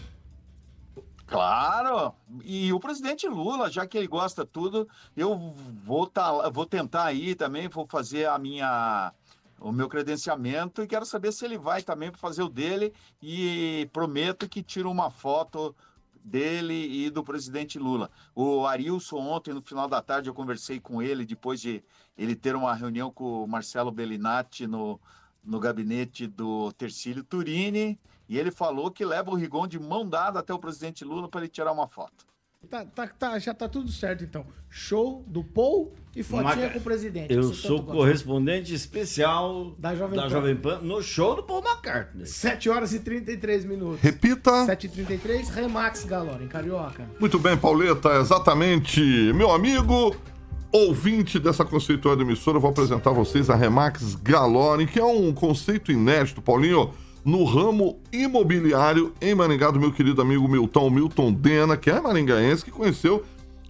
Claro, e o presidente Lula, já que ele gosta tudo, eu vou, tá, vou tentar aí também, vou fazer a minha o meu credenciamento e quero saber se ele vai também para fazer o dele e prometo que tiro uma foto dele e do presidente Lula. O Arilson ontem no final da tarde eu conversei com ele depois de ele ter uma reunião com o Marcelo Bellinati no no gabinete do Tercílio Turini e ele falou que leva o Rigon de mão dada até o presidente Lula para ele tirar uma foto. Tá, tá, tá, já tá tudo certo, então. Show do Paul e fotinha com o presidente. Eu sou correspondente especial da, Jovem, da Pan. Jovem, Pan. no show do Paul McCartney. 7 horas e 33 minutos. Repita. 7h33, Remax Galora, em Carioca. Muito bem, Pauleta, exatamente. Meu amigo, ouvinte dessa conceituada emissora, eu vou apresentar a vocês a Remax Galore, que é um conceito inédito, Paulinho, no ramo imobiliário em Maringá, do meu querido amigo Milton, Milton Dena, que é maringaense, que conheceu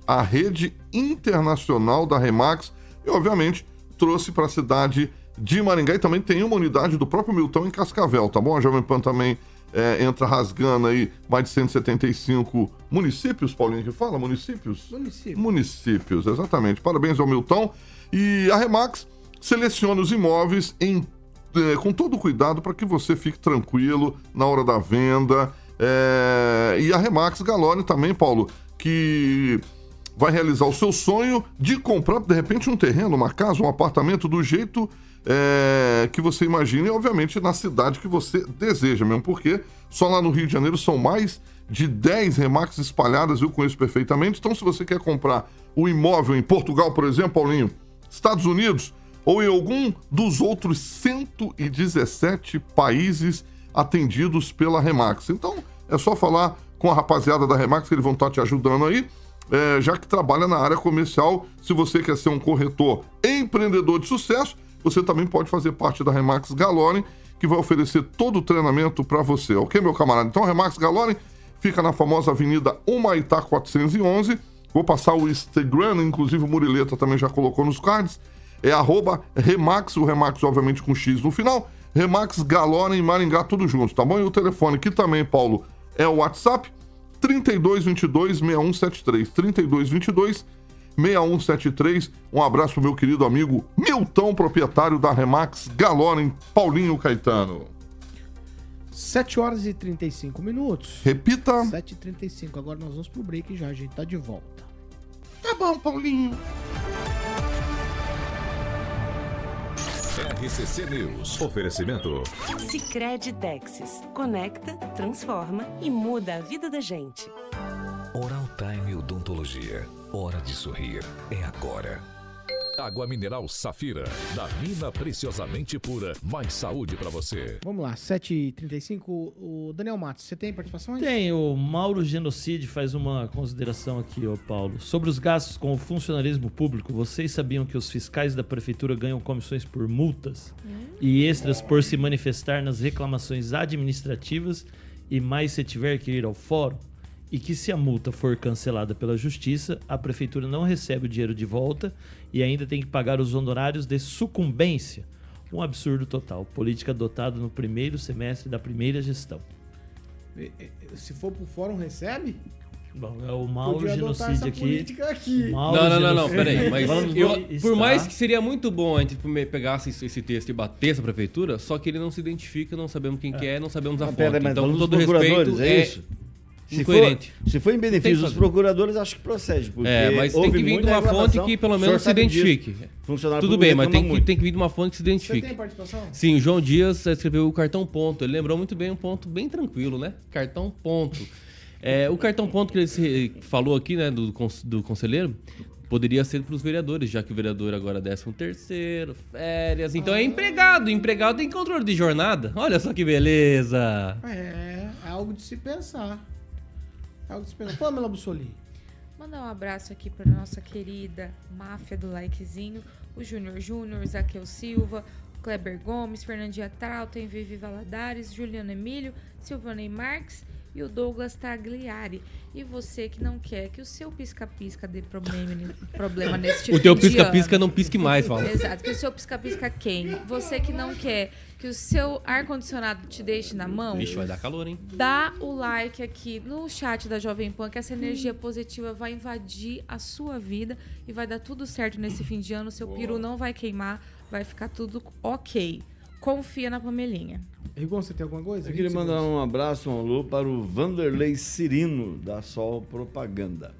a rede internacional da Remax e, obviamente, trouxe para a cidade de Maringá e também tem uma unidade do próprio Milton em Cascavel, tá bom? A Jovem Pan também é, entra rasgando aí mais de 175 municípios, Paulinho, que fala? Municípios? Municípios. Municípios, exatamente. Parabéns ao Milton. E a Remax seleciona os imóveis em, é, com todo cuidado para que você fique tranquilo na hora da venda. É, e a Remax Galone também, Paulo, que vai realizar o seu sonho de comprar, de repente, um terreno, uma casa, um apartamento do jeito é, que você imagine, e obviamente na cidade que você deseja, mesmo porque só lá no Rio de Janeiro são mais de 10 Remax espalhadas, eu conheço perfeitamente. Então, se você quer comprar o um imóvel em Portugal, por exemplo, Paulinho, Estados Unidos, ou em algum dos outros 117 países atendidos pela Remax. Então, é só falar com a rapaziada da Remax que eles vão estar te ajudando aí, é, já que trabalha na área comercial. Se você quer ser um corretor empreendedor de sucesso, você também pode fazer parte da Remax Galone, que vai oferecer todo o treinamento para você, ok, meu camarada? Então, Remax Galone fica na famosa Avenida Humaitá 411. Vou passar o Instagram, inclusive o Murileta também já colocou nos cards. é arroba Remax, o Remax obviamente com X no final, Remax Galora em Maringá, tudo junto, tá bom? E o telefone aqui também, Paulo, é o WhatsApp 3222 6173. 3222 6173. Um abraço pro meu querido amigo Milton, proprietário da Remax Galora em Paulinho Caetano. 7 horas e 35 minutos. Repita. 7 e 35 Agora nós vamos pro break e já a gente tá de volta. Tá bom, Paulinho. RCC News. Oferecimento. Sicredi Texas. Conecta, transforma e muda a vida da gente. Oral Time Odontologia. Hora de sorrir. É agora. Água mineral Safira. Da mina preciosamente pura. Mais saúde para você. Vamos lá, 7h35. O Daniel Matos, você tem participação aí? Tem, o Mauro Genocide faz uma consideração aqui, ô Paulo. Sobre os gastos com o funcionalismo público, vocês sabiam que os fiscais da prefeitura ganham comissões por multas e extras por se manifestar nas reclamações administrativas e mais se tiver que ir ao fórum? E que se a multa for cancelada pela justiça, a prefeitura não recebe o dinheiro de volta e ainda tem que pagar os honorários de sucumbência. Um absurdo total. Política adotada no primeiro semestre da primeira gestão. Se for pro fórum, recebe? Bom, é o Mauro Podia adotar Genocídio essa aqui. política aqui. Mauro Não, não, não, não, peraí. Mas eu- por mais que seria muito bom a gente me- pegasse esse- esse texto e batesse a prefeitura, só que ele não se identifica, não sabemos quem que é, não sabemos a Mas fonte. mas então, com todo respeito, é é isso? Se for, incoerente. se for em benefício dos procuradores, acho que procede. Porque É, mas tem que vir de uma fonte que pelo menos se identifique. Funcionário Tudo bem, mas tem que, tem que vir de uma fonte que se Você identifique. tem participação? Sim, o João Dias escreveu o cartão ponto. Ele lembrou muito bem um ponto bem tranquilo, né? Cartão ponto. É, o cartão ponto que ele falou aqui, né, do, do conselheiro, poderia ser para os vereadores, já que o vereador agora é 13 terceiro, férias. Então é empregado. Empregado tem controle de jornada. Olha só que beleza. É, é algo de se pensar. É algo pensar. Pamela Bussoli. Mandar um abraço aqui para nossa querida máfia do likezinho, o Júnior Júnior, Zaqueu Silva, Kleber Gomes, Fernandinha Trautem, Vivi Valadares, Juliano Emílio, Silvanei Marques e o Douglas Tagliari. E você que não quer que o seu pisca-pisca dê problema, problema neste O teu pisca-pisca não pisque mais, fala. Exato, que o seu pisca-pisca queime. Você que não quer que o seu ar-condicionado te deixe na mão, Vixe, vai dar calor, hein? dá o like aqui no chat da Jovem Pan, que essa energia positiva vai invadir a sua vida e vai dar tudo certo nesse fim de ano. Seu peru não vai queimar, vai ficar tudo ok. Confia na Pamelinha. Rigon, você tem alguma coisa? Eu queria 20 mandar um abraço, um alô para o Vanderlei Cirino, da Sol Propaganda.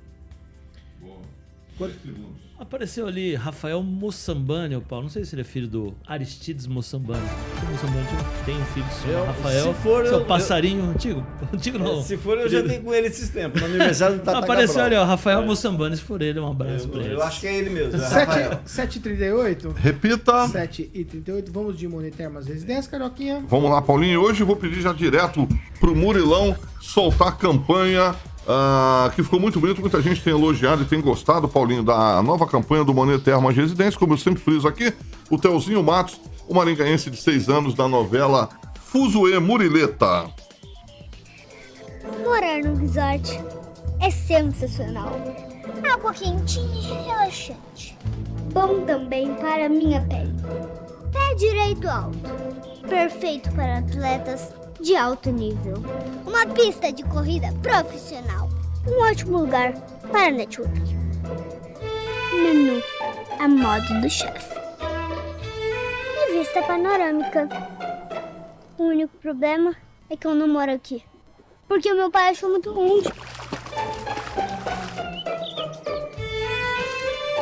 Apareceu ali Rafael Moçambani, ô Paulo. Não sei se ele é filho do Aristides Moçambani. O Moçambani tem um filho que se chama Eu- Rafael. se for, seu eu- passarinho antigo. Antigo não. Se for, eu já tenho com ele esses tempos. No aniversário do Tata Apareceu Cabral. ali, ó. Rafael Moçambani. Se for ele, um abraço pra Eu, ele. eu acho que é ele mesmo. é Rafael. 7h38. Repita. 7h38. Vamos de Monitermas Residência, Carioquinha. Vamos lá, Paulinho. Hoje eu vou pedir já direto pro Murilão soltar a campanha. Ah, que ficou muito bonito, muita gente tem elogiado e tem gostado, Paulinho, da nova campanha do Monet Termas Residência. Como eu sempre friso aqui, o Telzinho Matos, o maringaense de seis anos da novela Fuzuê Murileta. Morar no resort é sensacional. Água quentinha e relaxante. Bom também para minha pele. Pé direito alto. Perfeito para atletas de alto nível. Uma pista de corrida profissional. Um ótimo lugar para network. Menu a modo do chefe. E vista panorâmica. O único problema é que eu não moro aqui. Porque o meu pai achou muito longe.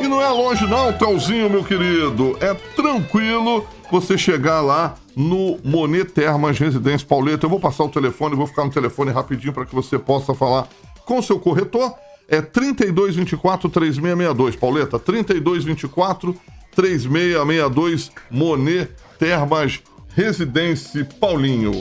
E não é longe não, Telzinho, meu querido. É tranquilo você chegar lá no Monet Termas Residência Pauleta. Eu vou passar o telefone, vou ficar no telefone rapidinho para que você possa falar com seu corretor. É 3224 3662, Pauleta. 3224 3662 Monet Termas Residência Paulinho.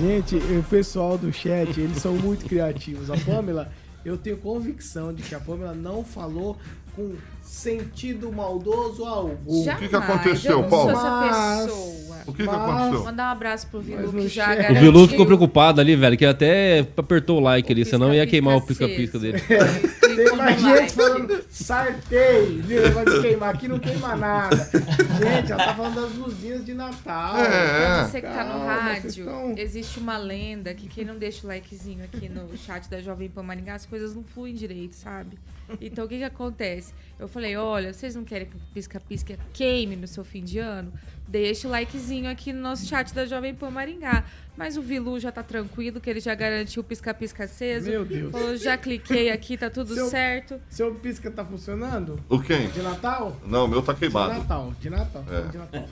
Gente, o pessoal do chat, eles são muito criativos. A Pamela, eu tenho convicção de que a Pamela não falou com sentido maldoso algum. que que aconteceu, Paulo? Mas-. O que, que aconteceu? Mandar um abraço pro Vilu, Mas que já chega. O garantiu. Vilu ficou preocupado ali, velho, que até apertou o like ali, senão ia queimar o pisca-pisca dele. Tem mais gente falando, sartei, viu? Negócio de queimar. Aqui não queima nada. Gente, ela tá falando das luzinhas de Natal. É, é. você que tá no rádio, tão- existe uma lenda que quem não deixa o likezinho aqui no chat da Jovem Pan Maringá, as coisas não fluem direito, sabe? Então o que que acontece? Eu falei, olha, vocês não querem que o pisca-pisca queime no seu fim de ano? Deixa o likezinho aqui no nosso chat da Jovem Pan Maringá. Mas o Vilu já tá tranquilo, que ele já garantiu o pisca-pisca aceso. Meu Deus. Falou, já cliquei aqui, tá tudo Seu- certo. Seu pisca tá funcionando? O quem? De Natal? Não, o meu tá De queimado. Natal, de Natal. É. De Natal.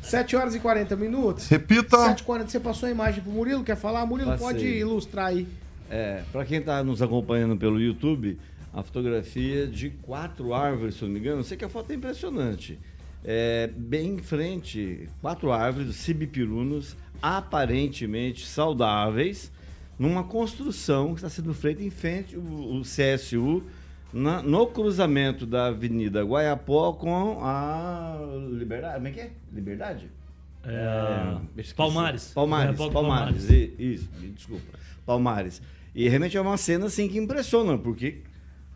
7 horas e 40 minutos. Repita. 7h40, você passou a imagem pro Murilo, quer falar? Murilo, Passei. pode ilustrar aí. É, para quem está nos acompanhando pelo YouTube, a fotografia de quatro árvores, se eu não me engano, eu sei que a foto é impressionante. É, bem em frente, quatro árvores, cibipirunos, aparentemente saudáveis, numa construção que está sendo feita em frente o, o CSU, na- no cruzamento da Avenida Guaiapó com a Liberdade. Como é que é? Liberdade? É, esqueci. Palmares. Palmares, Guaiapó Palmares. Palmares. i- Isso, desculpa. Palmares. E realmente é uma cena assim que impressiona, porque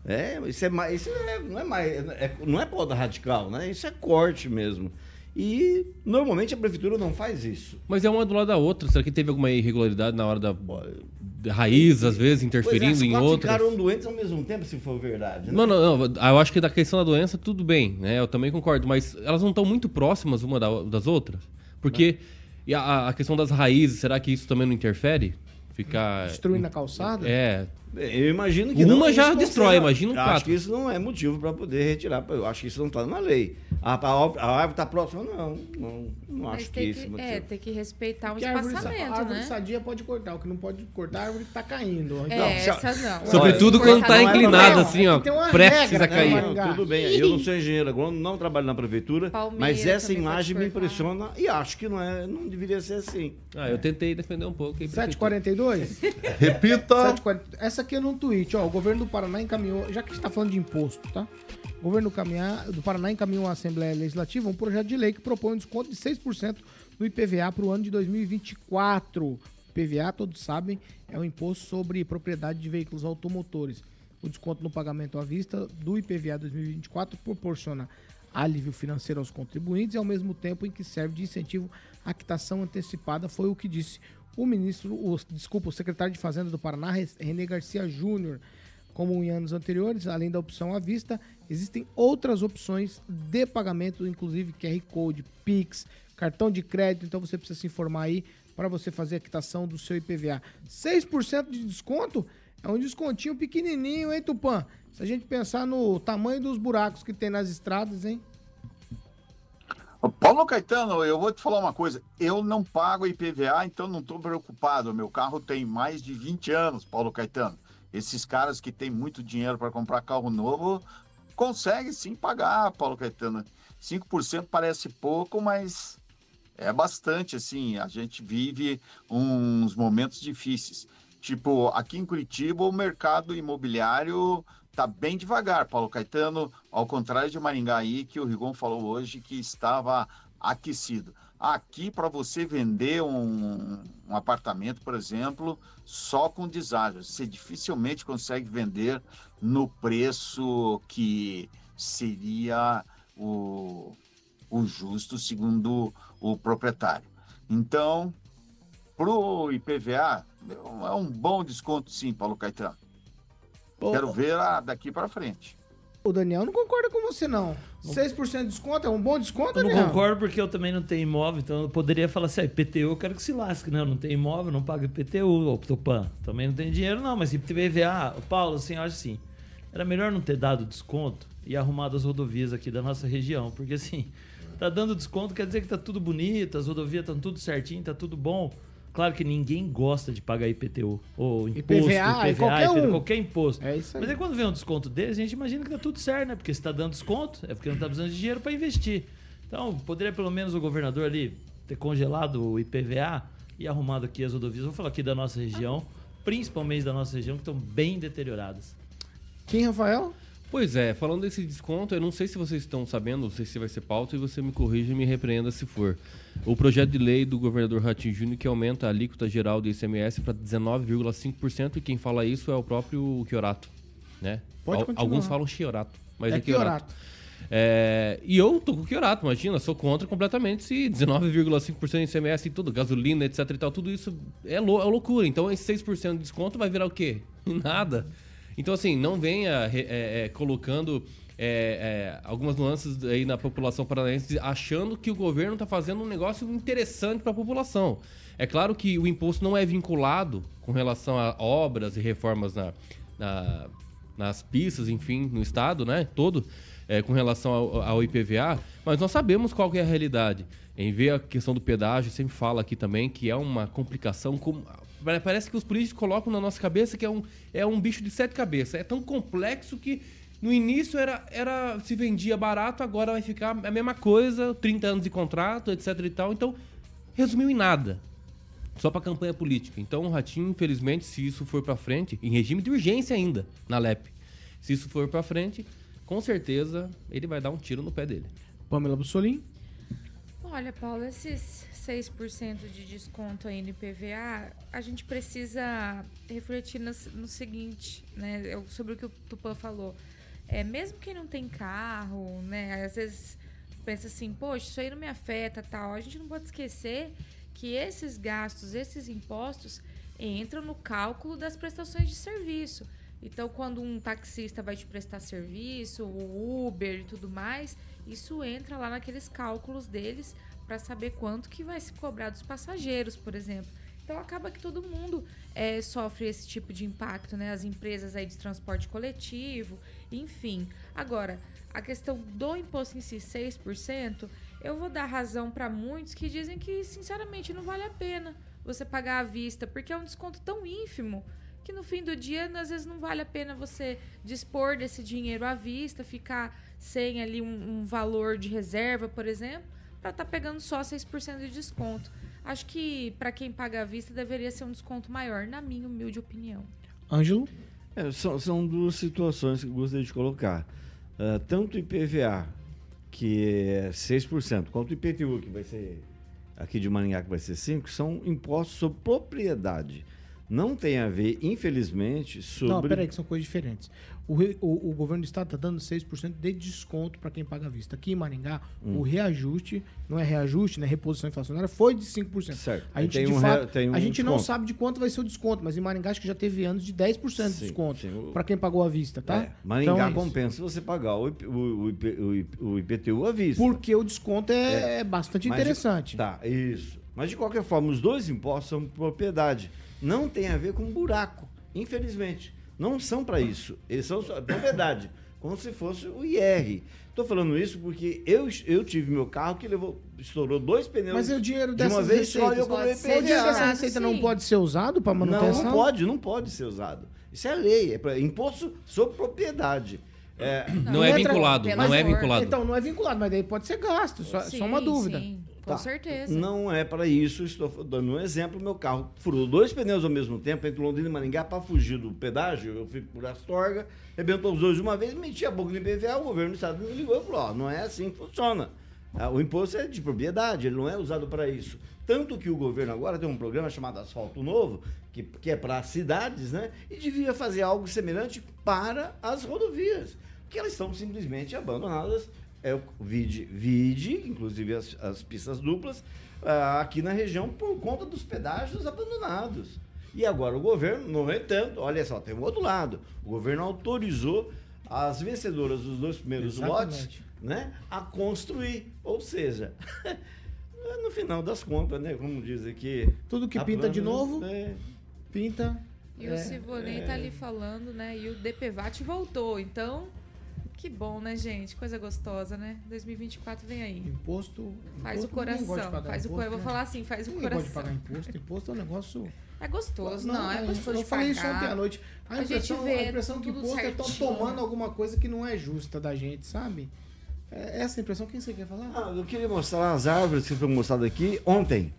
é, isso é mais, isso é- não é mais, é- não é poda radical, né? Isso é corte mesmo. E normalmente a prefeitura não faz isso. Mas é uma do lado da outra. Será que teve alguma irregularidade na hora da, raiz, às vezes, Pois é, interferindo as em outras? ficaram doentes ao mesmo tempo, se for verdade. né? Não, não, não. Eu acho que da questão da doença, tudo bem, né? Eu também concordo. Mas elas não estão muito próximas uma da- das outras? Porque e a, a questão das raízes, será que isso também não interfere? Ficar. Destruindo a calçada? É. Eu imagino que Uma não, já isso não destrói, imagina um eu Acho quatro. que isso não é motivo para poder retirar. Eu acho que isso não está na lei. A, a, a árvore está próxima? Não, não, não Mas acho que esse que, motivo. é, tem que respeitar o Porque a árvore, espaçamento, a árvore né? sadia pode cortar, o que não pode cortar a árvore que tá caindo. Então, É, se a- essa não. Sobretudo Cortar quando tá não é assim, ó. Prestes regra, a cair. Não, tudo bem, eu não sou engenheiro agrônomo, não trabalho na prefeitura, Palmeira mas essa imagem me impressiona e acho que não, é, não deveria ser assim. Ah, eu tentei defender um pouco. aí, prefeitura. 7h42? Repita. 7h40. Essa aqui é num tweet, ó. O governo do Paraná encaminhou, já que a gente tá falando de imposto, tá? O governo do, caminhar, do Paraná encaminhou à Assembleia Legislativa um projeto de lei que propõe um desconto de 6% no IPVA para o ano de 2024. IPVA, todos sabem, é o imposto sobre propriedade de veículos automotores. O desconto no pagamento à vista do IPVA 2024 proporciona alívio financeiro aos contribuintes e ao mesmo tempo em que serve de incentivo à quitação antecipada, foi o que disse o ministro, o, desculpa, o secretário de Fazenda do Paraná, René Garcia Júnior. Como em anos anteriores, além da opção à vista, existem outras opções de pagamento, inclusive QR Code, Pix, cartão de crédito, então você precisa se informar aí para você fazer a quitação do seu IPVA. 6% de desconto é um descontinho pequenininho, hein, Tupã? Se a gente pensar no tamanho dos buracos que tem nas estradas, hein? Paulo Caetano, eu vou te falar uma coisa. Eu não pago IPVA, então não estou preocupado. Meu carro tem mais de 20 anos, Paulo Caetano. Esses caras que têm muito dinheiro para comprar carro novo conseguem sim pagar, Paulo Caetano. 5% parece pouco, mas é bastante, assim. A gente vive uns momentos difíceis. Tipo, aqui em Curitiba, o mercado imobiliário tá bem devagar, Paulo Caetano, ao contrário de Maringá aí, que o Rigon falou hoje que estava aquecido. Aqui, para você vender um, um apartamento, por exemplo, só com deságio, você dificilmente consegue vender no preço que seria o, o justo, segundo o proprietário. Então, para o IPVA, é um bom desconto, sim, Paulo Caetano. Ô, Quero ver a- daqui para frente. O Daniel não concorda com você, não. 6% de desconto é um bom desconto, Eu não Daniel? concordo porque eu também não tenho imóvel, então eu poderia falar assim, ah, IPTU eu quero que se lasque, né? Eu não tenho imóvel, não pago IPTU, ô Tupan. Também não tenho dinheiro não, mas IPVA, Paulo, assim, eu acho assim, era melhor não ter dado desconto e arrumado as rodovias aqui da nossa região, porque assim, tá dando desconto quer dizer que tá tudo bonito, as rodovias estão tudo certinho, tá tudo bom. Claro que ninguém gosta de pagar IPTU, ou imposto, IPVA, IPVA, qualquer um. qualquer imposto. É isso aí. Mas aí quando vem um desconto desse, a gente imagina que tá tudo certo, né? Porque se tá dando desconto, é porque não tá precisando de dinheiro para investir. Então, poderia pelo menos o governador ali ter congelado o IPVA e arrumado aqui as rodovias. Vou falar aqui da nossa região, principalmente da nossa região, que estão bem deterioradas. Quem, Rafael? Pois é, falando desse desconto, eu não sei se vocês estão sabendo, não sei se vai ser pauta, e você me corrija e me repreenda se for. O projeto de lei do governador Ratinho Júnior que aumenta a alíquota geral do ICMS para 19,5%, e quem fala isso é o próprio Chiorato. Né? Pode Al Alguns falam Chiorato, mas é, é Chiorato. É, e eu tô com o Chiorato, imagina, sou contra completamente se 19,5% de ICMS e tudo, gasolina, etc e tal, tudo isso é, lou é loucura. Então esse 6% de desconto vai virar o quê? Nada. Então, assim, não venha é, é, colocando é, é, algumas nuances aí na população paranaense achando que o governo está fazendo um negócio interessante para a população. É claro que o imposto não é vinculado com relação a obras e reformas na, na, nas pistas, enfim, no estado, né? Todo, é, com relação ao, ao, IPVA, mas nós sabemos qual é a realidade. Em ver a questão do pedágio, sempre fala aqui também que é uma complicação. Com, Parece que os políticos colocam na nossa cabeça que é um, é um bicho de sete cabeças. É tão complexo que no início era, era se vendia barato, agora vai ficar a mesma coisa, 30 anos de contrato, etc e tal. Então, resumiu em nada. Só para campanha política. Então, o Ratinho, infelizmente, se isso for para frente, em regime de urgência ainda, na LEP, se isso for para frente, com certeza ele vai dar um tiro no pé dele. Pamela Bussolim? Olha, Paulo, esses 6% de desconto aí no IPVA, a gente precisa refletir no, no seguinte, né? Sobre o que o Tupã falou. É, mesmo quem não tem carro, né? Às vezes pensa assim, poxa, isso aí não me afeta tal. A gente não pode esquecer que esses gastos, esses impostos entram no cálculo das prestações de serviço. Então, quando um taxista vai te prestar serviço, o Uber e tudo mais, isso entra lá naqueles cálculos deles para saber quanto que vai se cobrar dos passageiros, por exemplo. Então acaba que todo mundo é, sofre esse tipo de impacto, né? As empresas aí de transporte coletivo, enfim. Agora, a questão do imposto em si, 6%, eu vou dar razão para muitos que dizem que, sinceramente, não vale a pena você pagar à vista, porque é um desconto tão ínfimo que no fim do dia, às vezes, não vale a pena você dispor desse dinheiro à vista, ficar sem ali um, um valor de reserva, por exemplo, para estar tá pegando só 6% de desconto. Acho que para quem paga à vista deveria ser um desconto maior, na minha humilde opinião. Ângelo? É, são, são duas situações que eu gostaria de colocar. Uh, tanto o IPVA, que é 6%, quanto o IPTU, que vai ser aqui de Maringá, que vai ser 5%, são impostos sobre propriedade. Não tem a ver, infelizmente, sobre. Não, peraí, que são coisas diferentes. O, o, o governo do estado está dando 6% de desconto para quem paga à vista. Aqui em Maringá, hum. o reajuste, não é reajuste, né? Reposição inflacionária, foi de 5%. Certo. A gente, de um fato, um a gente não sabe de quanto vai ser o desconto, mas em Maringá acho que já teve anos de 10% de desconto para quem pagou à vista, tá? É. Maringá então, compensa se você pagar o, o, o, o, IPTU à vista. Porque o desconto é, é. bastante mas interessante. Tá, isso. Mas de qualquer forma, os dois impostos são propriedade. Não tem a ver com buraco, infelizmente. Não são para isso. Eles são propriedade, como se fosse o IR. Estou falando isso porque eu, eu tive meu carro que levou, estourou dois pneus. Mas é o dinheiro dessas de uma vez só eu comprei O dinheiro dessa receita não pode ser usado para manutenção? Não, não pode, não pode ser usado. Isso é lei, é pra, imposto sobre propriedade. É, não, não, é vinculado, não é vinculado. Então, não é vinculado, mas daí pode ser gasto, só, sim, só uma dúvida. Sim. Com tá. certeza. Não é para isso, estou dando um exemplo. Meu carro furou dois pneus ao mesmo tempo, entre Londrina e Maringá, para fugir do pedágio. Eu fui por Astorga, arrebentou os dois de uma vez, meti a boca no IPVA, o governo do estado me ligou e falou: ó, não é assim que funciona. Ah, o imposto é de propriedade, ele não é usado para isso. Tanto que o governo agora tem um programa chamado Asfalto Novo, que, que é para as cidades, né? E devia fazer algo semelhante para as rodovias, que elas estão simplesmente abandonadas é o vide, vide inclusive as, as pistas duplas, uh, aqui na região por conta dos pedágios abandonados. E agora o governo, no entanto, olha só, tem o outro lado. O governo autorizou as vencedoras dos dois primeiros Exatamente. lotes né, a construir. Ou seja, no final das contas, né? Como diz aqui. Tudo que pinta plana, de novo, é, pinta. E é, o Sivonei é, tá ali falando, né? E o DPVAT voltou. Então, que bom, né, gente? Coisa gostosa, né? 2024 vem aí. Imposto. Faz imposto, o coração. Faz imposto, o Eu vou falar assim, faz o coração. pode pagar imposto. Imposto é um negócio. É gostoso, não, não é gostoso. Eu falei isso ontem à noite. A, a impressão, gente vê a impressão que imposto é tão tomando alguma coisa que não é justa da gente, sabe? É essa impressão. Quem você quer falar? Ah, eu queria mostrar as árvores que foram mostradas aqui ontem.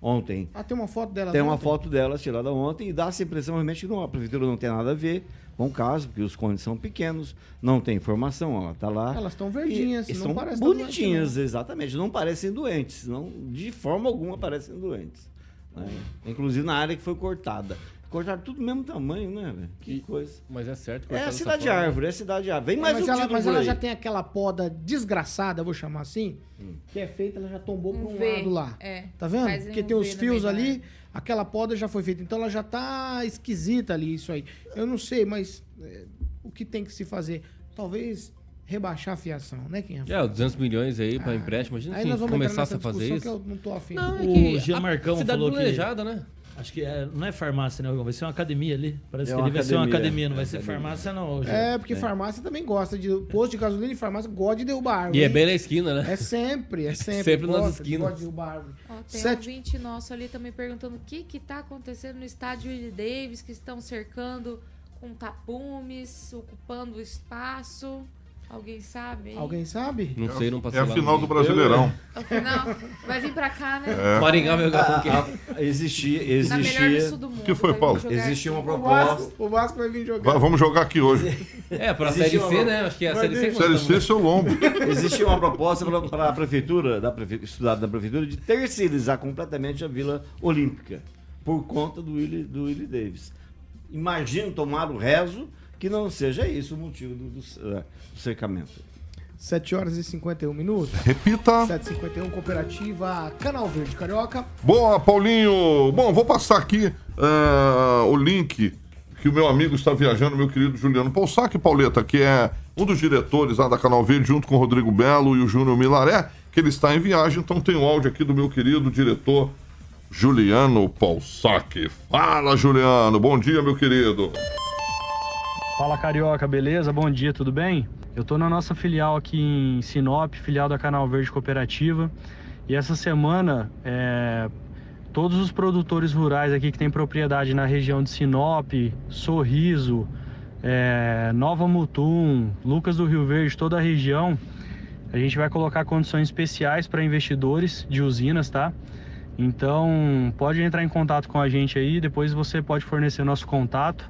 ontem. Ah, tem uma foto dela Tem uma foto dela tirada ontem e dá essa impressão realmente que não, a prefeitura não tem nada a ver com o caso, porque os cones são pequenos, não tem informação, ela está lá. Elas estão verdinhas, e, não estão parecem bonitinhas, doentes, exatamente, não parecem doentes, não, de forma alguma parecem doentes. Né? Inclusive na área que foi cortada. Cortaram tudo do mesmo tamanho, né, velho? Que coisa. Mas é certo. É a cidade de árvore, é a cidade de árvore. Vem mais mas um ela, mas ela aí. já tem aquela poda desgraçada, eu vou chamar assim, Hum. que é feita, ela já tombou Um para um V, lado lá. é. Tá vendo? Faz Porque um tem os V fios ali, aquela poda já foi feita. Então ela já tá esquisita ali, isso aí. Eu não sei, mas é, o que tem que se fazer? Talvez rebaixar a fiação, né, Kim? É, os 200 milhões aí pra empréstimo. Imagina Aí se nós vamos entrar começasse a fazer isso. que eu não tô afim. Não, é O Jean Marcão falou que- planejada, né? Acho que é- não é farmácia, né? Vai ser uma academia ali. Parece É que ali vai ser uma academia, não é vai ser academia. farmácia, não. É, porque farmácia também gosta de. Posto de gasolina e farmácia gosta de derrubar árvore. E é hein? bem na esquina, né? É sempre, é sempre. Sempre nas gosta, esquinas. Gosta de derrubar árvore. Ó, tem Sete- um ouvinte nosso ali também perguntando o que que tá acontecendo no estádio Willie Davis, que estão cercando com tapumes, ocupando o espaço. Alguém sabe? Alguém sabe? Não sei, não passei É a lá. final do Brasileirão. Não, vai vir pra cá, né? É. Maringá vai jogar com quem? Ah, ah, existia, Na melhor do existia, sul do mundo. que foi, vai vir Paulo? jogar existia uma. O proposta. Vasco, o Vasco vai vir jogar. Va- Vamos jogar aqui hoje. É, pra Existe Série uma- C, né? Acho que é a Série C. que nós Série estamos- C, seu lombo. Existia uma proposta para a prefeitura, da prefe... estudada da prefeitura, de terceirizar completamente a Vila Olímpica, por conta do Willie, do Willie Davis. Imagino tomar o rezo que não seja isso o motivo do, do, eh, do cercamento. 7 horas e 51 minutos. Repita. 7h51, Cooperativa Canal Verde Carioca. Boa, Paulinho. Bom, vou passar aqui ah, o link que o meu amigo está viajando, meu querido Juliano Poussac, Pauleta, que é um dos diretores lá da Canal Verde, junto com o Rodrigo Belo e o Júnior Milaré, que ele está em viagem. Então tem o áudio aqui do meu querido diretor Juliano Poussac. Fala, Juliano. Bom dia, meu querido. Fala Carioca, beleza? Bom dia, tudo bem? Eu tô na nossa filial aqui em Sinop, filial da Canal Verde Cooperativa. E essa semana, é, todos os produtores rurais aqui que têm propriedade na região de Sinop, Sorriso, é, Nova Mutum, Lucas do Rio Verde, toda a região, a gente vai colocar condições especiais para investidores de usinas, tá? Então, pode entrar em contato com a gente aí, depois você pode fornecer nosso contato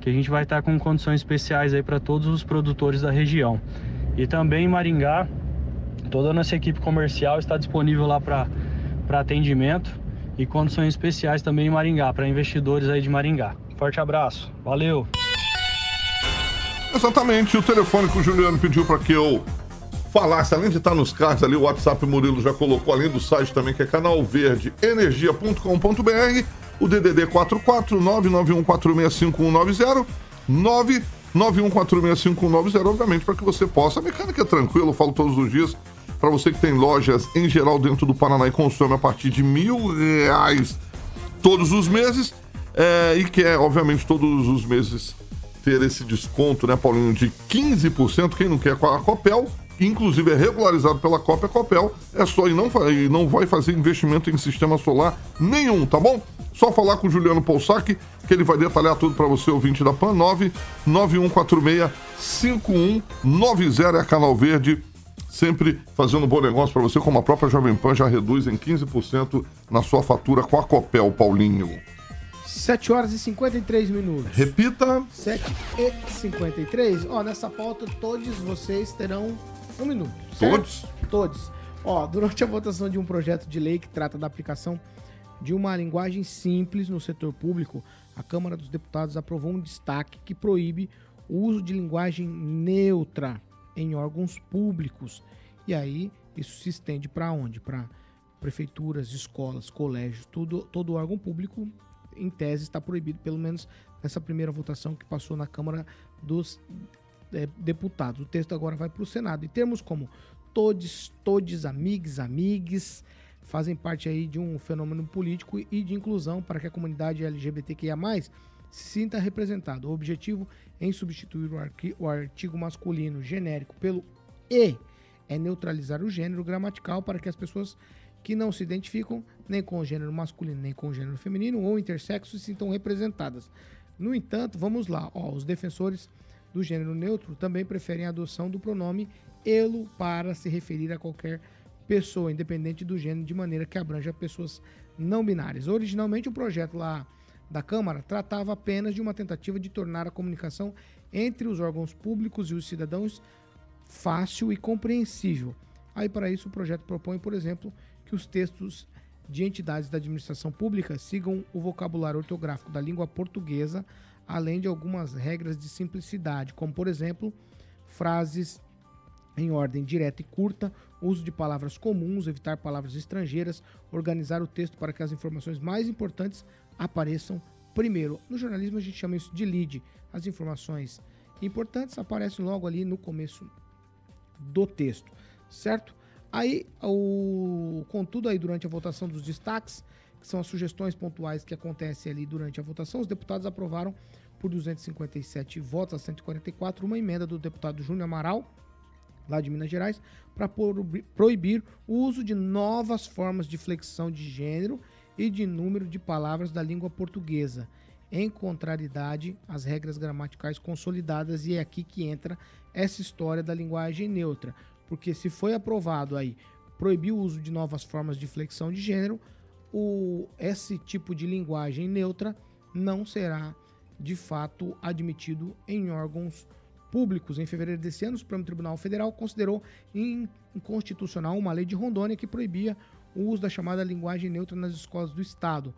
que a gente vai estar com condições especiais aí para todos os produtores da região. E também em Maringá, toda a nossa equipe comercial está disponível lá para atendimento e condições especiais também em Maringá, para investidores aí de Maringá. Forte abraço, valeu! Exatamente, o telefone que o Juliano pediu para que eu falasse, além de estar nos cards ali, o WhatsApp Murilo já colocou, além do site também, que é canalverdeenergia.com.br, o DDD 44 991465190, 991465190, obviamente, para que você possa. A mecânica é tranquila, eu falo todos os dias. Para você que tem lojas em geral dentro do Paraná e consome a partir de mil reais todos os meses, é, e quer, obviamente, todos os meses ter esse desconto, né, Paulinho, de 15%. Quem não quer com a Copel, inclusive é regularizado pela Copel, Copel é só e não, e não vai fazer investimento em sistema solar nenhum, tá bom? Só falar com o Juliano Poussac, que ele vai detalhar tudo para você, ouvinte da PAN 9 9146-5190 é a Canal Verde. Sempre fazendo um bom negócio para você, como a própria Jovem Pan já reduz em 15% na sua fatura com a Copel, Paulinho. 7 horas e 53 minutos. Repita. 7 e 53. Ó, nessa pauta, todos vocês terão um minuto. certo? Todos? Todos. Ó, durante a votação de um projeto de lei que trata da aplicação de uma linguagem simples no setor público, a Câmara dos Deputados aprovou um destaque que proíbe o uso de linguagem neutra em órgãos públicos. E aí, isso se estende para onde? Para prefeituras, escolas, colégios, tudo, todo órgão público, em tese, está proibido, pelo menos nessa primeira votação que passou na Câmara dos eh, Deputados. O texto agora vai para o Senado. E termos como todes, todes, amigos, amigues, fazem parte aí de um fenômeno político e de inclusão para que a comunidade LGBTQIA+, se sinta representada. O objetivo em substituir o artigo masculino genérico pelo E é neutralizar o gênero gramatical para que as pessoas que não se identificam nem com o gênero masculino nem com o gênero feminino ou intersexo se sintam representadas. No entanto, vamos lá, ó, os defensores do gênero neutro também preferem a adoção do pronome elo para se referir a qualquer pessoa, independente do gênero, de maneira que abranja pessoas não binárias. Originalmente, o projeto lá da Câmara tratava apenas de uma tentativa de tornar a comunicação entre os órgãos públicos e os cidadãos fácil e compreensível. Aí, para isso, o projeto propõe, por exemplo, que os textos de entidades da administração pública sigam o vocabulário ortográfico da língua portuguesa, além de algumas regras de simplicidade, como, por exemplo, frases em ordem direta e curta, uso de palavras comuns, evitar palavras estrangeiras, organizar o texto para que as informações mais importantes apareçam primeiro. No jornalismo a gente chama isso de lead. As informações importantes aparecem logo ali no começo do texto, certo? Aí, o, contudo, aí durante a votação dos destaques, que são as sugestões pontuais que acontecem ali durante a votação, os deputados aprovaram por 257 votos a 144 uma emenda do deputado Júnior Amaral, lá de Minas Gerais, para proibir o uso de novas formas de flexão de gênero e de número de palavras da língua portuguesa, em contrariedade às regras gramaticais consolidadas, e é aqui que entra essa história da linguagem neutra, porque se foi aprovado aí proibir o uso de novas formas de flexão de gênero, o, esse tipo de linguagem neutra não será de fato admitido em órgãos públicos. Em fevereiro desse ano, o Supremo Tribunal Federal considerou inconstitucional uma lei de Rondônia que proibia o uso da chamada linguagem neutra nas escolas do Estado.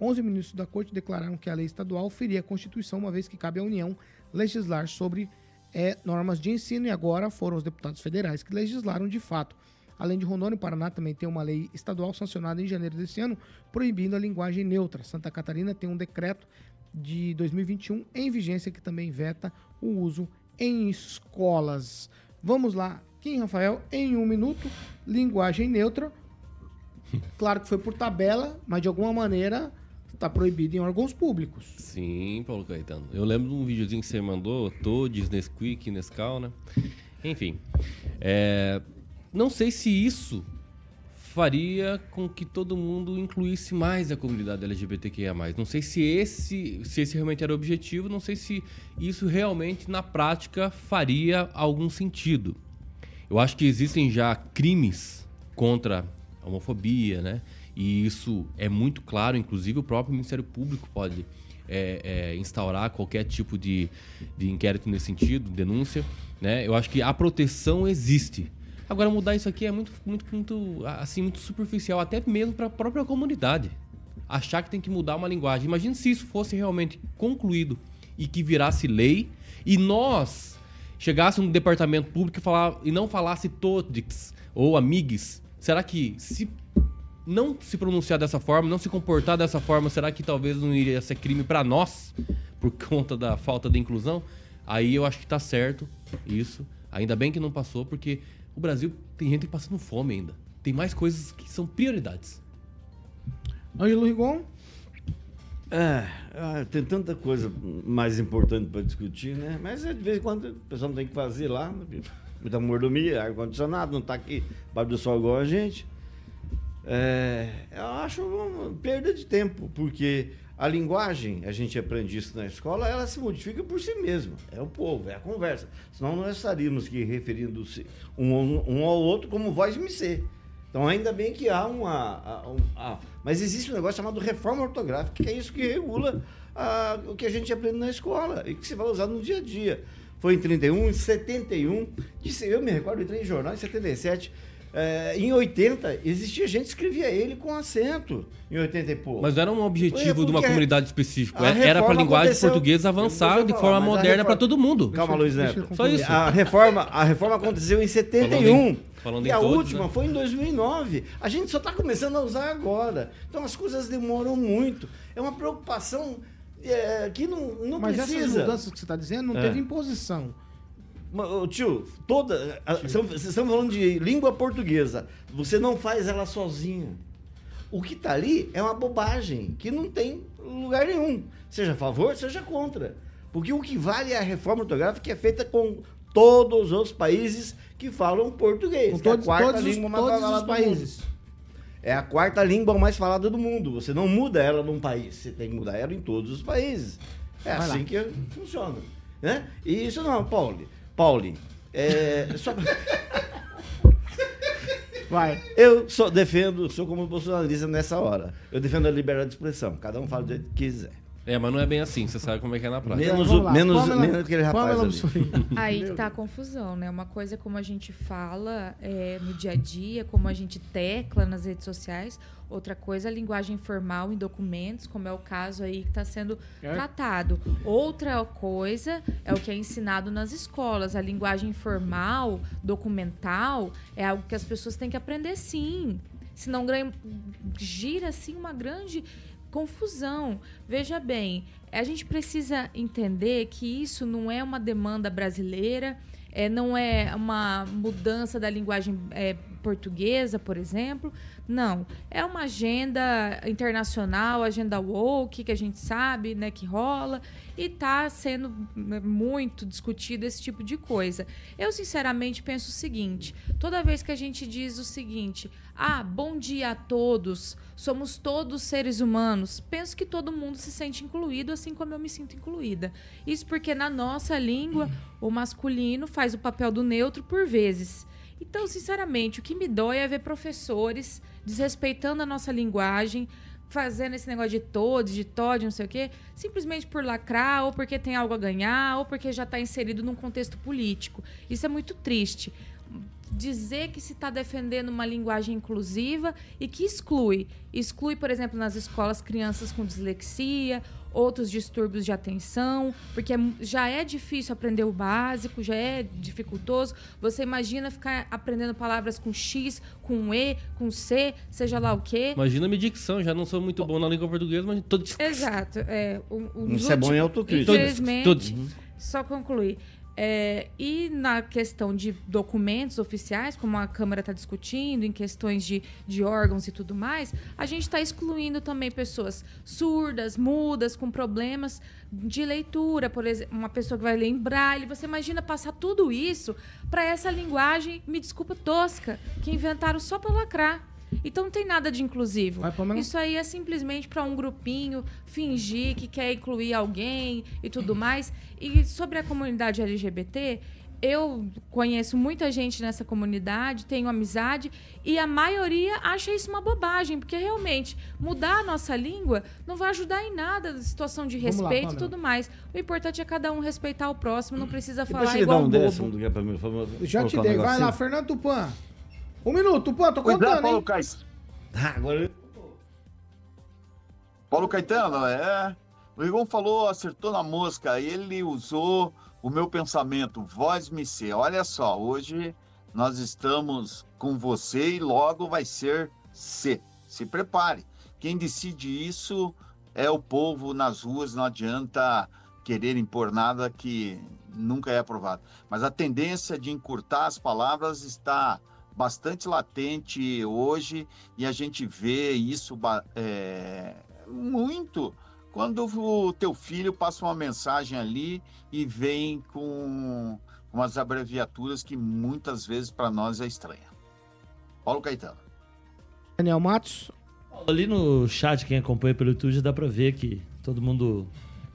11 ministros da Corte declararam que a lei estadual feria a Constituição, uma vez que cabe à União legislar sobre é, normas de ensino, e agora foram os deputados federais que legislaram de fato. Além de Rondônia, o Paraná também tem uma lei estadual sancionada em janeiro desse ano, proibindo a linguagem neutra. Santa Catarina tem um decreto de 2021 em vigência que também veta o uso em escolas. Vamos lá, Kim Rafael, em um minuto, linguagem neutra. Claro que foi por tabela, mas de alguma maneira está proibido em órgãos públicos. Sim, Paulo Caetano. Eu lembro de um videozinho que você mandou, Todes, Nesquik, Nescau, né? Enfim. É, não sei se isso faria com que todo mundo incluísse mais a comunidade LGBTQIA+. Não sei se esse, se esse realmente era o objetivo, não sei se isso realmente na prática faria algum sentido. Eu acho que existem já crimes contra a homofobia, né? E isso é muito claro, inclusive o próprio Ministério Público pode é, é, instaurar qualquer tipo de, de inquérito nesse sentido, denúncia. Né? Eu acho que a proteção existe. Agora mudar isso aqui é muito, muito, muito, assim, muito superficial, até mesmo para a própria comunidade. Achar que tem que mudar uma linguagem. Imagina se isso fosse realmente concluído e que virasse lei e nós chegássemos no departamento público e, falar, e não falasse todix ou amigues. Será que se não se pronunciar dessa forma, não se comportar dessa forma, será que talvez não iria ser crime para nós por conta da falta de inclusão? Aí eu acho que tá certo isso. Ainda bem que não passou, porque o Brasil tem gente passando fome ainda. Tem mais coisas que são prioridades. Ângelo Rigon? É, ah, tem tanta coisa mais importante para discutir, né? Mas de vez em quando o pessoal não tem que fazer lá. Muita mordomia, ar-condicionado, não está aqui para do sol igual a gente. É, eu acho uma perda de tempo, porque a linguagem, a gente aprende isso na escola, ela se modifica por si mesma. É o povo, é a conversa. Senão nós estaríamos aqui referindo-se um, um, ao outro como voz ser. Então ainda bem que há uma. uma, mas existe um negócio chamado reforma ortográfica, que é isso que regula a, o que a gente aprende na escola e que se vai usar no dia a dia. Foi em 31, em 71, disse, eu me recordo, entrei em jornal em 77 é, em 80, existia gente que escrevia ele com acento, em 80 e pouco. Mas não era um objetivo é de uma comunidade específica. Era para a linguagem portuguesa avançar de forma moderna para todo mundo. Calma, Luiz Neto. Só isso. A reforma, a reforma aconteceu em 71. Falando em, falando e a todos, última né? foi em 2009. A gente só está começando a usar agora. Então as coisas demoram muito. É uma preocupação é, que não, não Mas precisa. Mas essas mudanças que você está dizendo não é. teve imposição. Tio, toda. Vocês estão falando de língua portuguesa. Você não faz ela sozinho. O que está ali é uma bobagem, que não tem lugar nenhum. Seja a favor, seja contra. Porque o que vale é a reforma ortográfica que é feita com todos os países que falam português. Com todos, é a quarta todos língua os, mais todos falada os países. É a quarta língua mais falada do mundo. Você não muda ela num país, você tem que mudar ela em todos os países. É Vai assim lá. que funciona. Né? E isso não, Paulo. Pauli, é, só... Vai. Eu só defendo, sou como bolsonarista nessa hora. Eu defendo a liberdade de expressão. Cada um fala do jeito que quiser. É, mas não é bem assim, você sabe como é que é na prática. Menos, o, menos, Pamela, menos aquele rapaz ali. Aí que tá a confusão, né? Uma coisa é como a gente fala é, no dia a dia, como a gente tecla nas redes sociais. Outra coisa é a linguagem formal em documentos, como é o caso aí que está sendo é. tratado. Outra coisa é o que é ensinado nas escolas. A linguagem formal, documental, é algo que as pessoas têm que aprender sim. Senão gira assim uma grande confusão. Veja bem, a gente precisa entender que isso não é uma demanda brasileira, é, não é uma mudança da linguagem é, portuguesa, por exemplo. Não. É uma agenda internacional, agenda woke, que a gente sabe né, que rola, e está sendo né, muito discutido esse tipo de coisa. Eu, sinceramente, penso o seguinte: toda vez que a gente diz o seguinte, ah, bom dia a todos, somos todos seres humanos, penso que todo mundo se sente incluído, assim como eu me sinto incluída. Isso porque na nossa língua, o masculino faz o papel do neutro por vezes. Então, sinceramente, o que me dói é ver professores desrespeitando a nossa linguagem, fazendo esse negócio de todos, de Todd, não sei o quê, simplesmente por lacrar, ou porque tem algo a ganhar, ou porque já está inserido num contexto político. Isso é muito triste dizer que se está defendendo uma linguagem inclusiva e que exclui. Exclui, por exemplo, nas escolas crianças com dislexia, outros distúrbios de atenção, porque é já é difícil aprender o básico, já é dificultoso. Você imagina ficar aprendendo palavras com X, com E, com C, seja lá o quê. Imagina a minha dicção, já não sou muito bom na língua portuguesa, mas todo... Exato. É, o, o, Isso é bom em autocrítica. Infelizmente, só concluir. É, e na questão de documentos oficiais, como a Câmara está discutindo, em questões de, de órgãos e tudo mais, a gente está excluindo também pessoas surdas, mudas, com problemas de leitura. Por exemplo, uma pessoa que vai ler em braille. Você imagina passar tudo isso para essa linguagem, me desculpa, tosca, que inventaram só para lacrar. Então não tem nada de inclusivo. Vai, Isso aí é simplesmente para um grupinho fingir que quer incluir alguém e tudo mais. E sobre a comunidade LGBT, eu conheço muita gente nessa comunidade, tenho amizade e a maioria acha isso uma bobagem, porque realmente mudar a nossa língua não vai ajudar em nada na situação de respeito lá, e tudo mais. O importante é cada um respeitar o próximo, não precisa falar igual dar um bobo. Décimo do que é pra mim, Já te dei, vai lá, Fernando Tupan. Um minuto, pô, tô contando, Cuidado, Paulo Caetano. Ah, agora... Paulo Caetano, é... O Rigon falou, acertou na mosca. Ele usou o meu pensamento, voz me ser. Olha só, hoje nós estamos com você e logo vai ser C. Se prepare. Quem decide isso é o povo nas ruas, não adianta querer impor nada que nunca é aprovado. Mas a tendência de encurtar as palavras está bastante latente hoje e a gente vê isso é, muito quando o teu filho passa uma mensagem ali e vem com umas abreviaturas que muitas vezes para nós é estranha. Paulo Caetano. Daniel Matos. Ali no chat, quem acompanha pelo YouTube, já dá para ver que todo mundo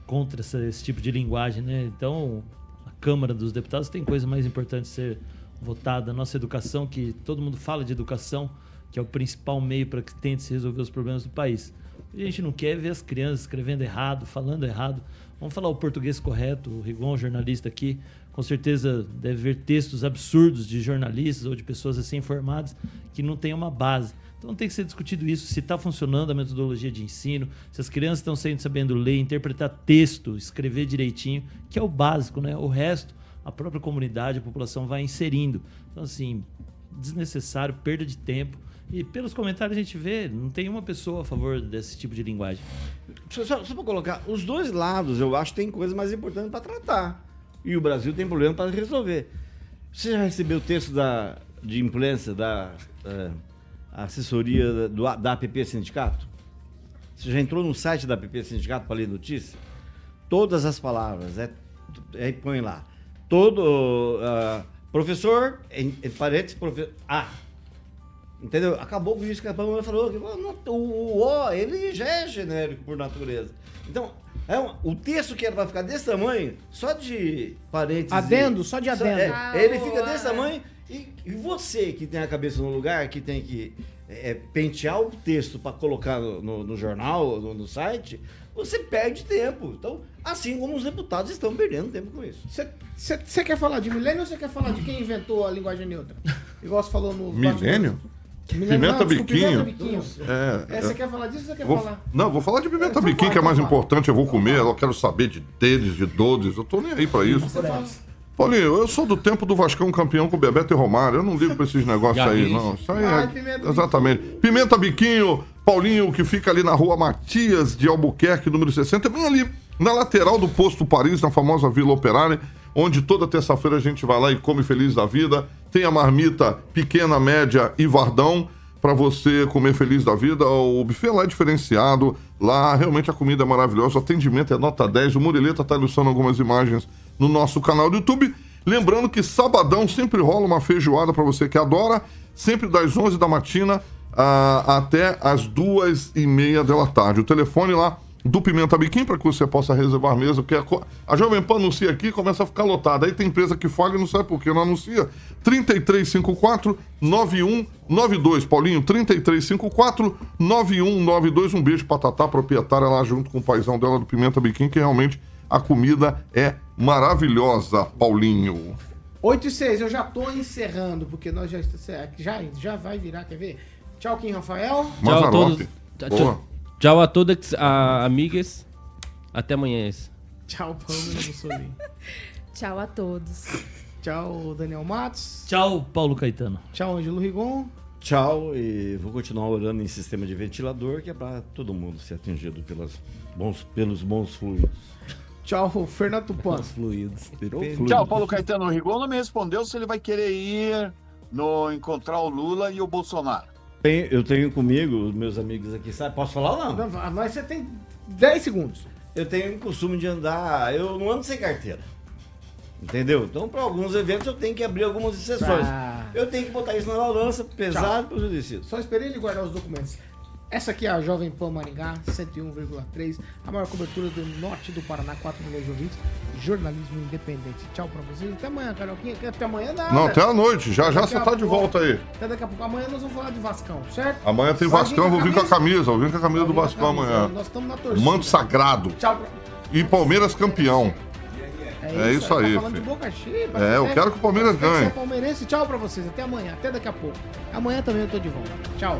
contra esse, esse tipo de linguagem, né? Então, a Câmara dos Deputados tem coisa mais importante ser votada, nossa educação, que todo mundo fala de educação, que é o principal meio para que tente se resolver os problemas do país. A gente não quer ver as crianças escrevendo errado, falando errado. Vamos falar o português correto. O Rigon, jornalista aqui, com certeza deve ver textos absurdos de jornalistas ou de pessoas assim informadas que não têm uma base. Então tem que ser discutido isso, se está funcionando a metodologia de ensino, se as crianças estão sendo sabendo ler, interpretar texto, escrever direitinho, que é o básico, né? O resto a própria comunidade, a população vai inserindo. Então, assim, desnecessário, perda de tempo. E pelos comentários a gente vê, não tem uma pessoa a favor desse tipo de linguagem. Só, só, só para colocar, os dois lados eu acho que tem coisa mais importante para tratar. E o Brasil tem problema para resolver. Você já recebeu o texto da, de imprensa da uh, assessoria do, da APP Sindicato? Você já entrou no site da APP Sindicato para ler notícia? Todas as palavras, é, é, põe lá todo uh, professor, em, em parênteses, professor. Ah, entendeu? Acabou com isso que a Pamela falou. Que, o, o O, ele já é genérico por natureza. Então, é um, o texto que vai ficar desse tamanho, só de parênteses. Adendo, só de adendo. Só, é, ele fica desse tamanho E, e você que tem a cabeça no lugar, que tem que é, pentear o texto para colocar no, no, no jornal, no, no, site, você perde tempo. Então, assim como os deputados estão perdendo tempo com isso. Você quer falar de milênio ou você quer falar de quem inventou a linguagem neutra? Igual você falou no. Milênio? Pimenta biquinho. Pimenta biquinho. É, é, você quer falar disso ou você quer vou, falar? Não, vou falar de pimenta é, biquinho, que é mais importante. Eu vou comer, eu quero saber de deles, de todos. Eu tô nem aí pra isso. Paulinho, eu sou do tempo do Vascão campeão com Bebeto e Romário. Eu não ligo pra esses negócios aí, não. Isso aí é. Pimenta exatamente. Biquinho. Pimenta Biquinho, Paulinho, que fica ali na rua Matias de Albuquerque, número 60, bem ali, na lateral do posto Paris, na famosa Vila Operária, onde toda terça-feira a gente vai lá e come feliz da vida. Tem a marmita pequena, média e vardão para você comer feliz da vida. O buffet lá é diferenciado. Lá realmente a comida é maravilhosa, o atendimento é nota 10. O Murileta está ilustrando algumas imagens no nosso canal do YouTube. Lembrando que sabadão sempre rola uma feijoada para você que adora, sempre das 11 da matina uh, até as duas e meia da tarde. O telefone lá do Pimenta Biquim para que você possa reservar mesa, porque a, a Jovem Pan anuncia aqui começa a ficar lotada. Aí tem empresa que falha e não sabe por que não anuncia. 3354 9192. Paulinho, 3354 9192. Um beijo para Tatá, proprietária lá junto com o paizão dela do Pimenta Biquim, que realmente a comida é maravilhosa, Paulinho. 8 e 6, eu já tô encerrando, porque nós já, já, já vai virar, quer ver? Tchau, Kim Rafael. Tchau a todos. Tchau, tchau a todas, a, amigas. Até amanhã. Tchau, Pamela Mussolini. Tchau a todos. Tchau, Daniel Matos. Tchau, Paulo Caetano. Tchau, Ângelo Rigon. Tchau, e vou continuar orando em sistema de ventilador, que é para todo mundo ser atingido pelas bons, pelos bons fluidos. Tchau, Fernando Tupan. fluidos. Tchau, Paulo Caetano. O Rigon não me respondeu se ele vai querer ir no encontrar o Lula e o Bolsonaro. eu tenho comigo, os meus amigos aqui, sabe? Posso falar ou não? não? Mas você tem 10 segundos. Eu tenho o costume de andar, eu não ando sem carteira. Entendeu? Então, para alguns eventos, eu tenho que abrir algumas exceções. Ah. Eu tenho que botar isso na balança, pesado para os decidos. Só esperei ele guardar os documentos. Essa aqui é a Jovem Pan Maringá, 101,3, a maior cobertura do norte do Paraná, 4 milhões de ouvintes, jornalismo independente. Tchau pra vocês, até amanhã, Carolquinha, até amanhã nada. Não, até a noite, já já você tá de volta aí. Até daqui a pouco, amanhã nós vamos falar de Vascão, certo? Amanhã tem Vascão, vou vir com a camisa, vou vir com a camisa do Vascão amanhã. Nós estamos na torcida. Manto sagrado. Tchau. Pra... E Palmeiras campeão. É, isso, é aí, tá falando de boca cheia. É, eu quero que o Palmeiras ganhe. palmeirense. Tchau pra vocês. Até amanhã. Até daqui a pouco. Amanhã também eu tô de volta. Tchau.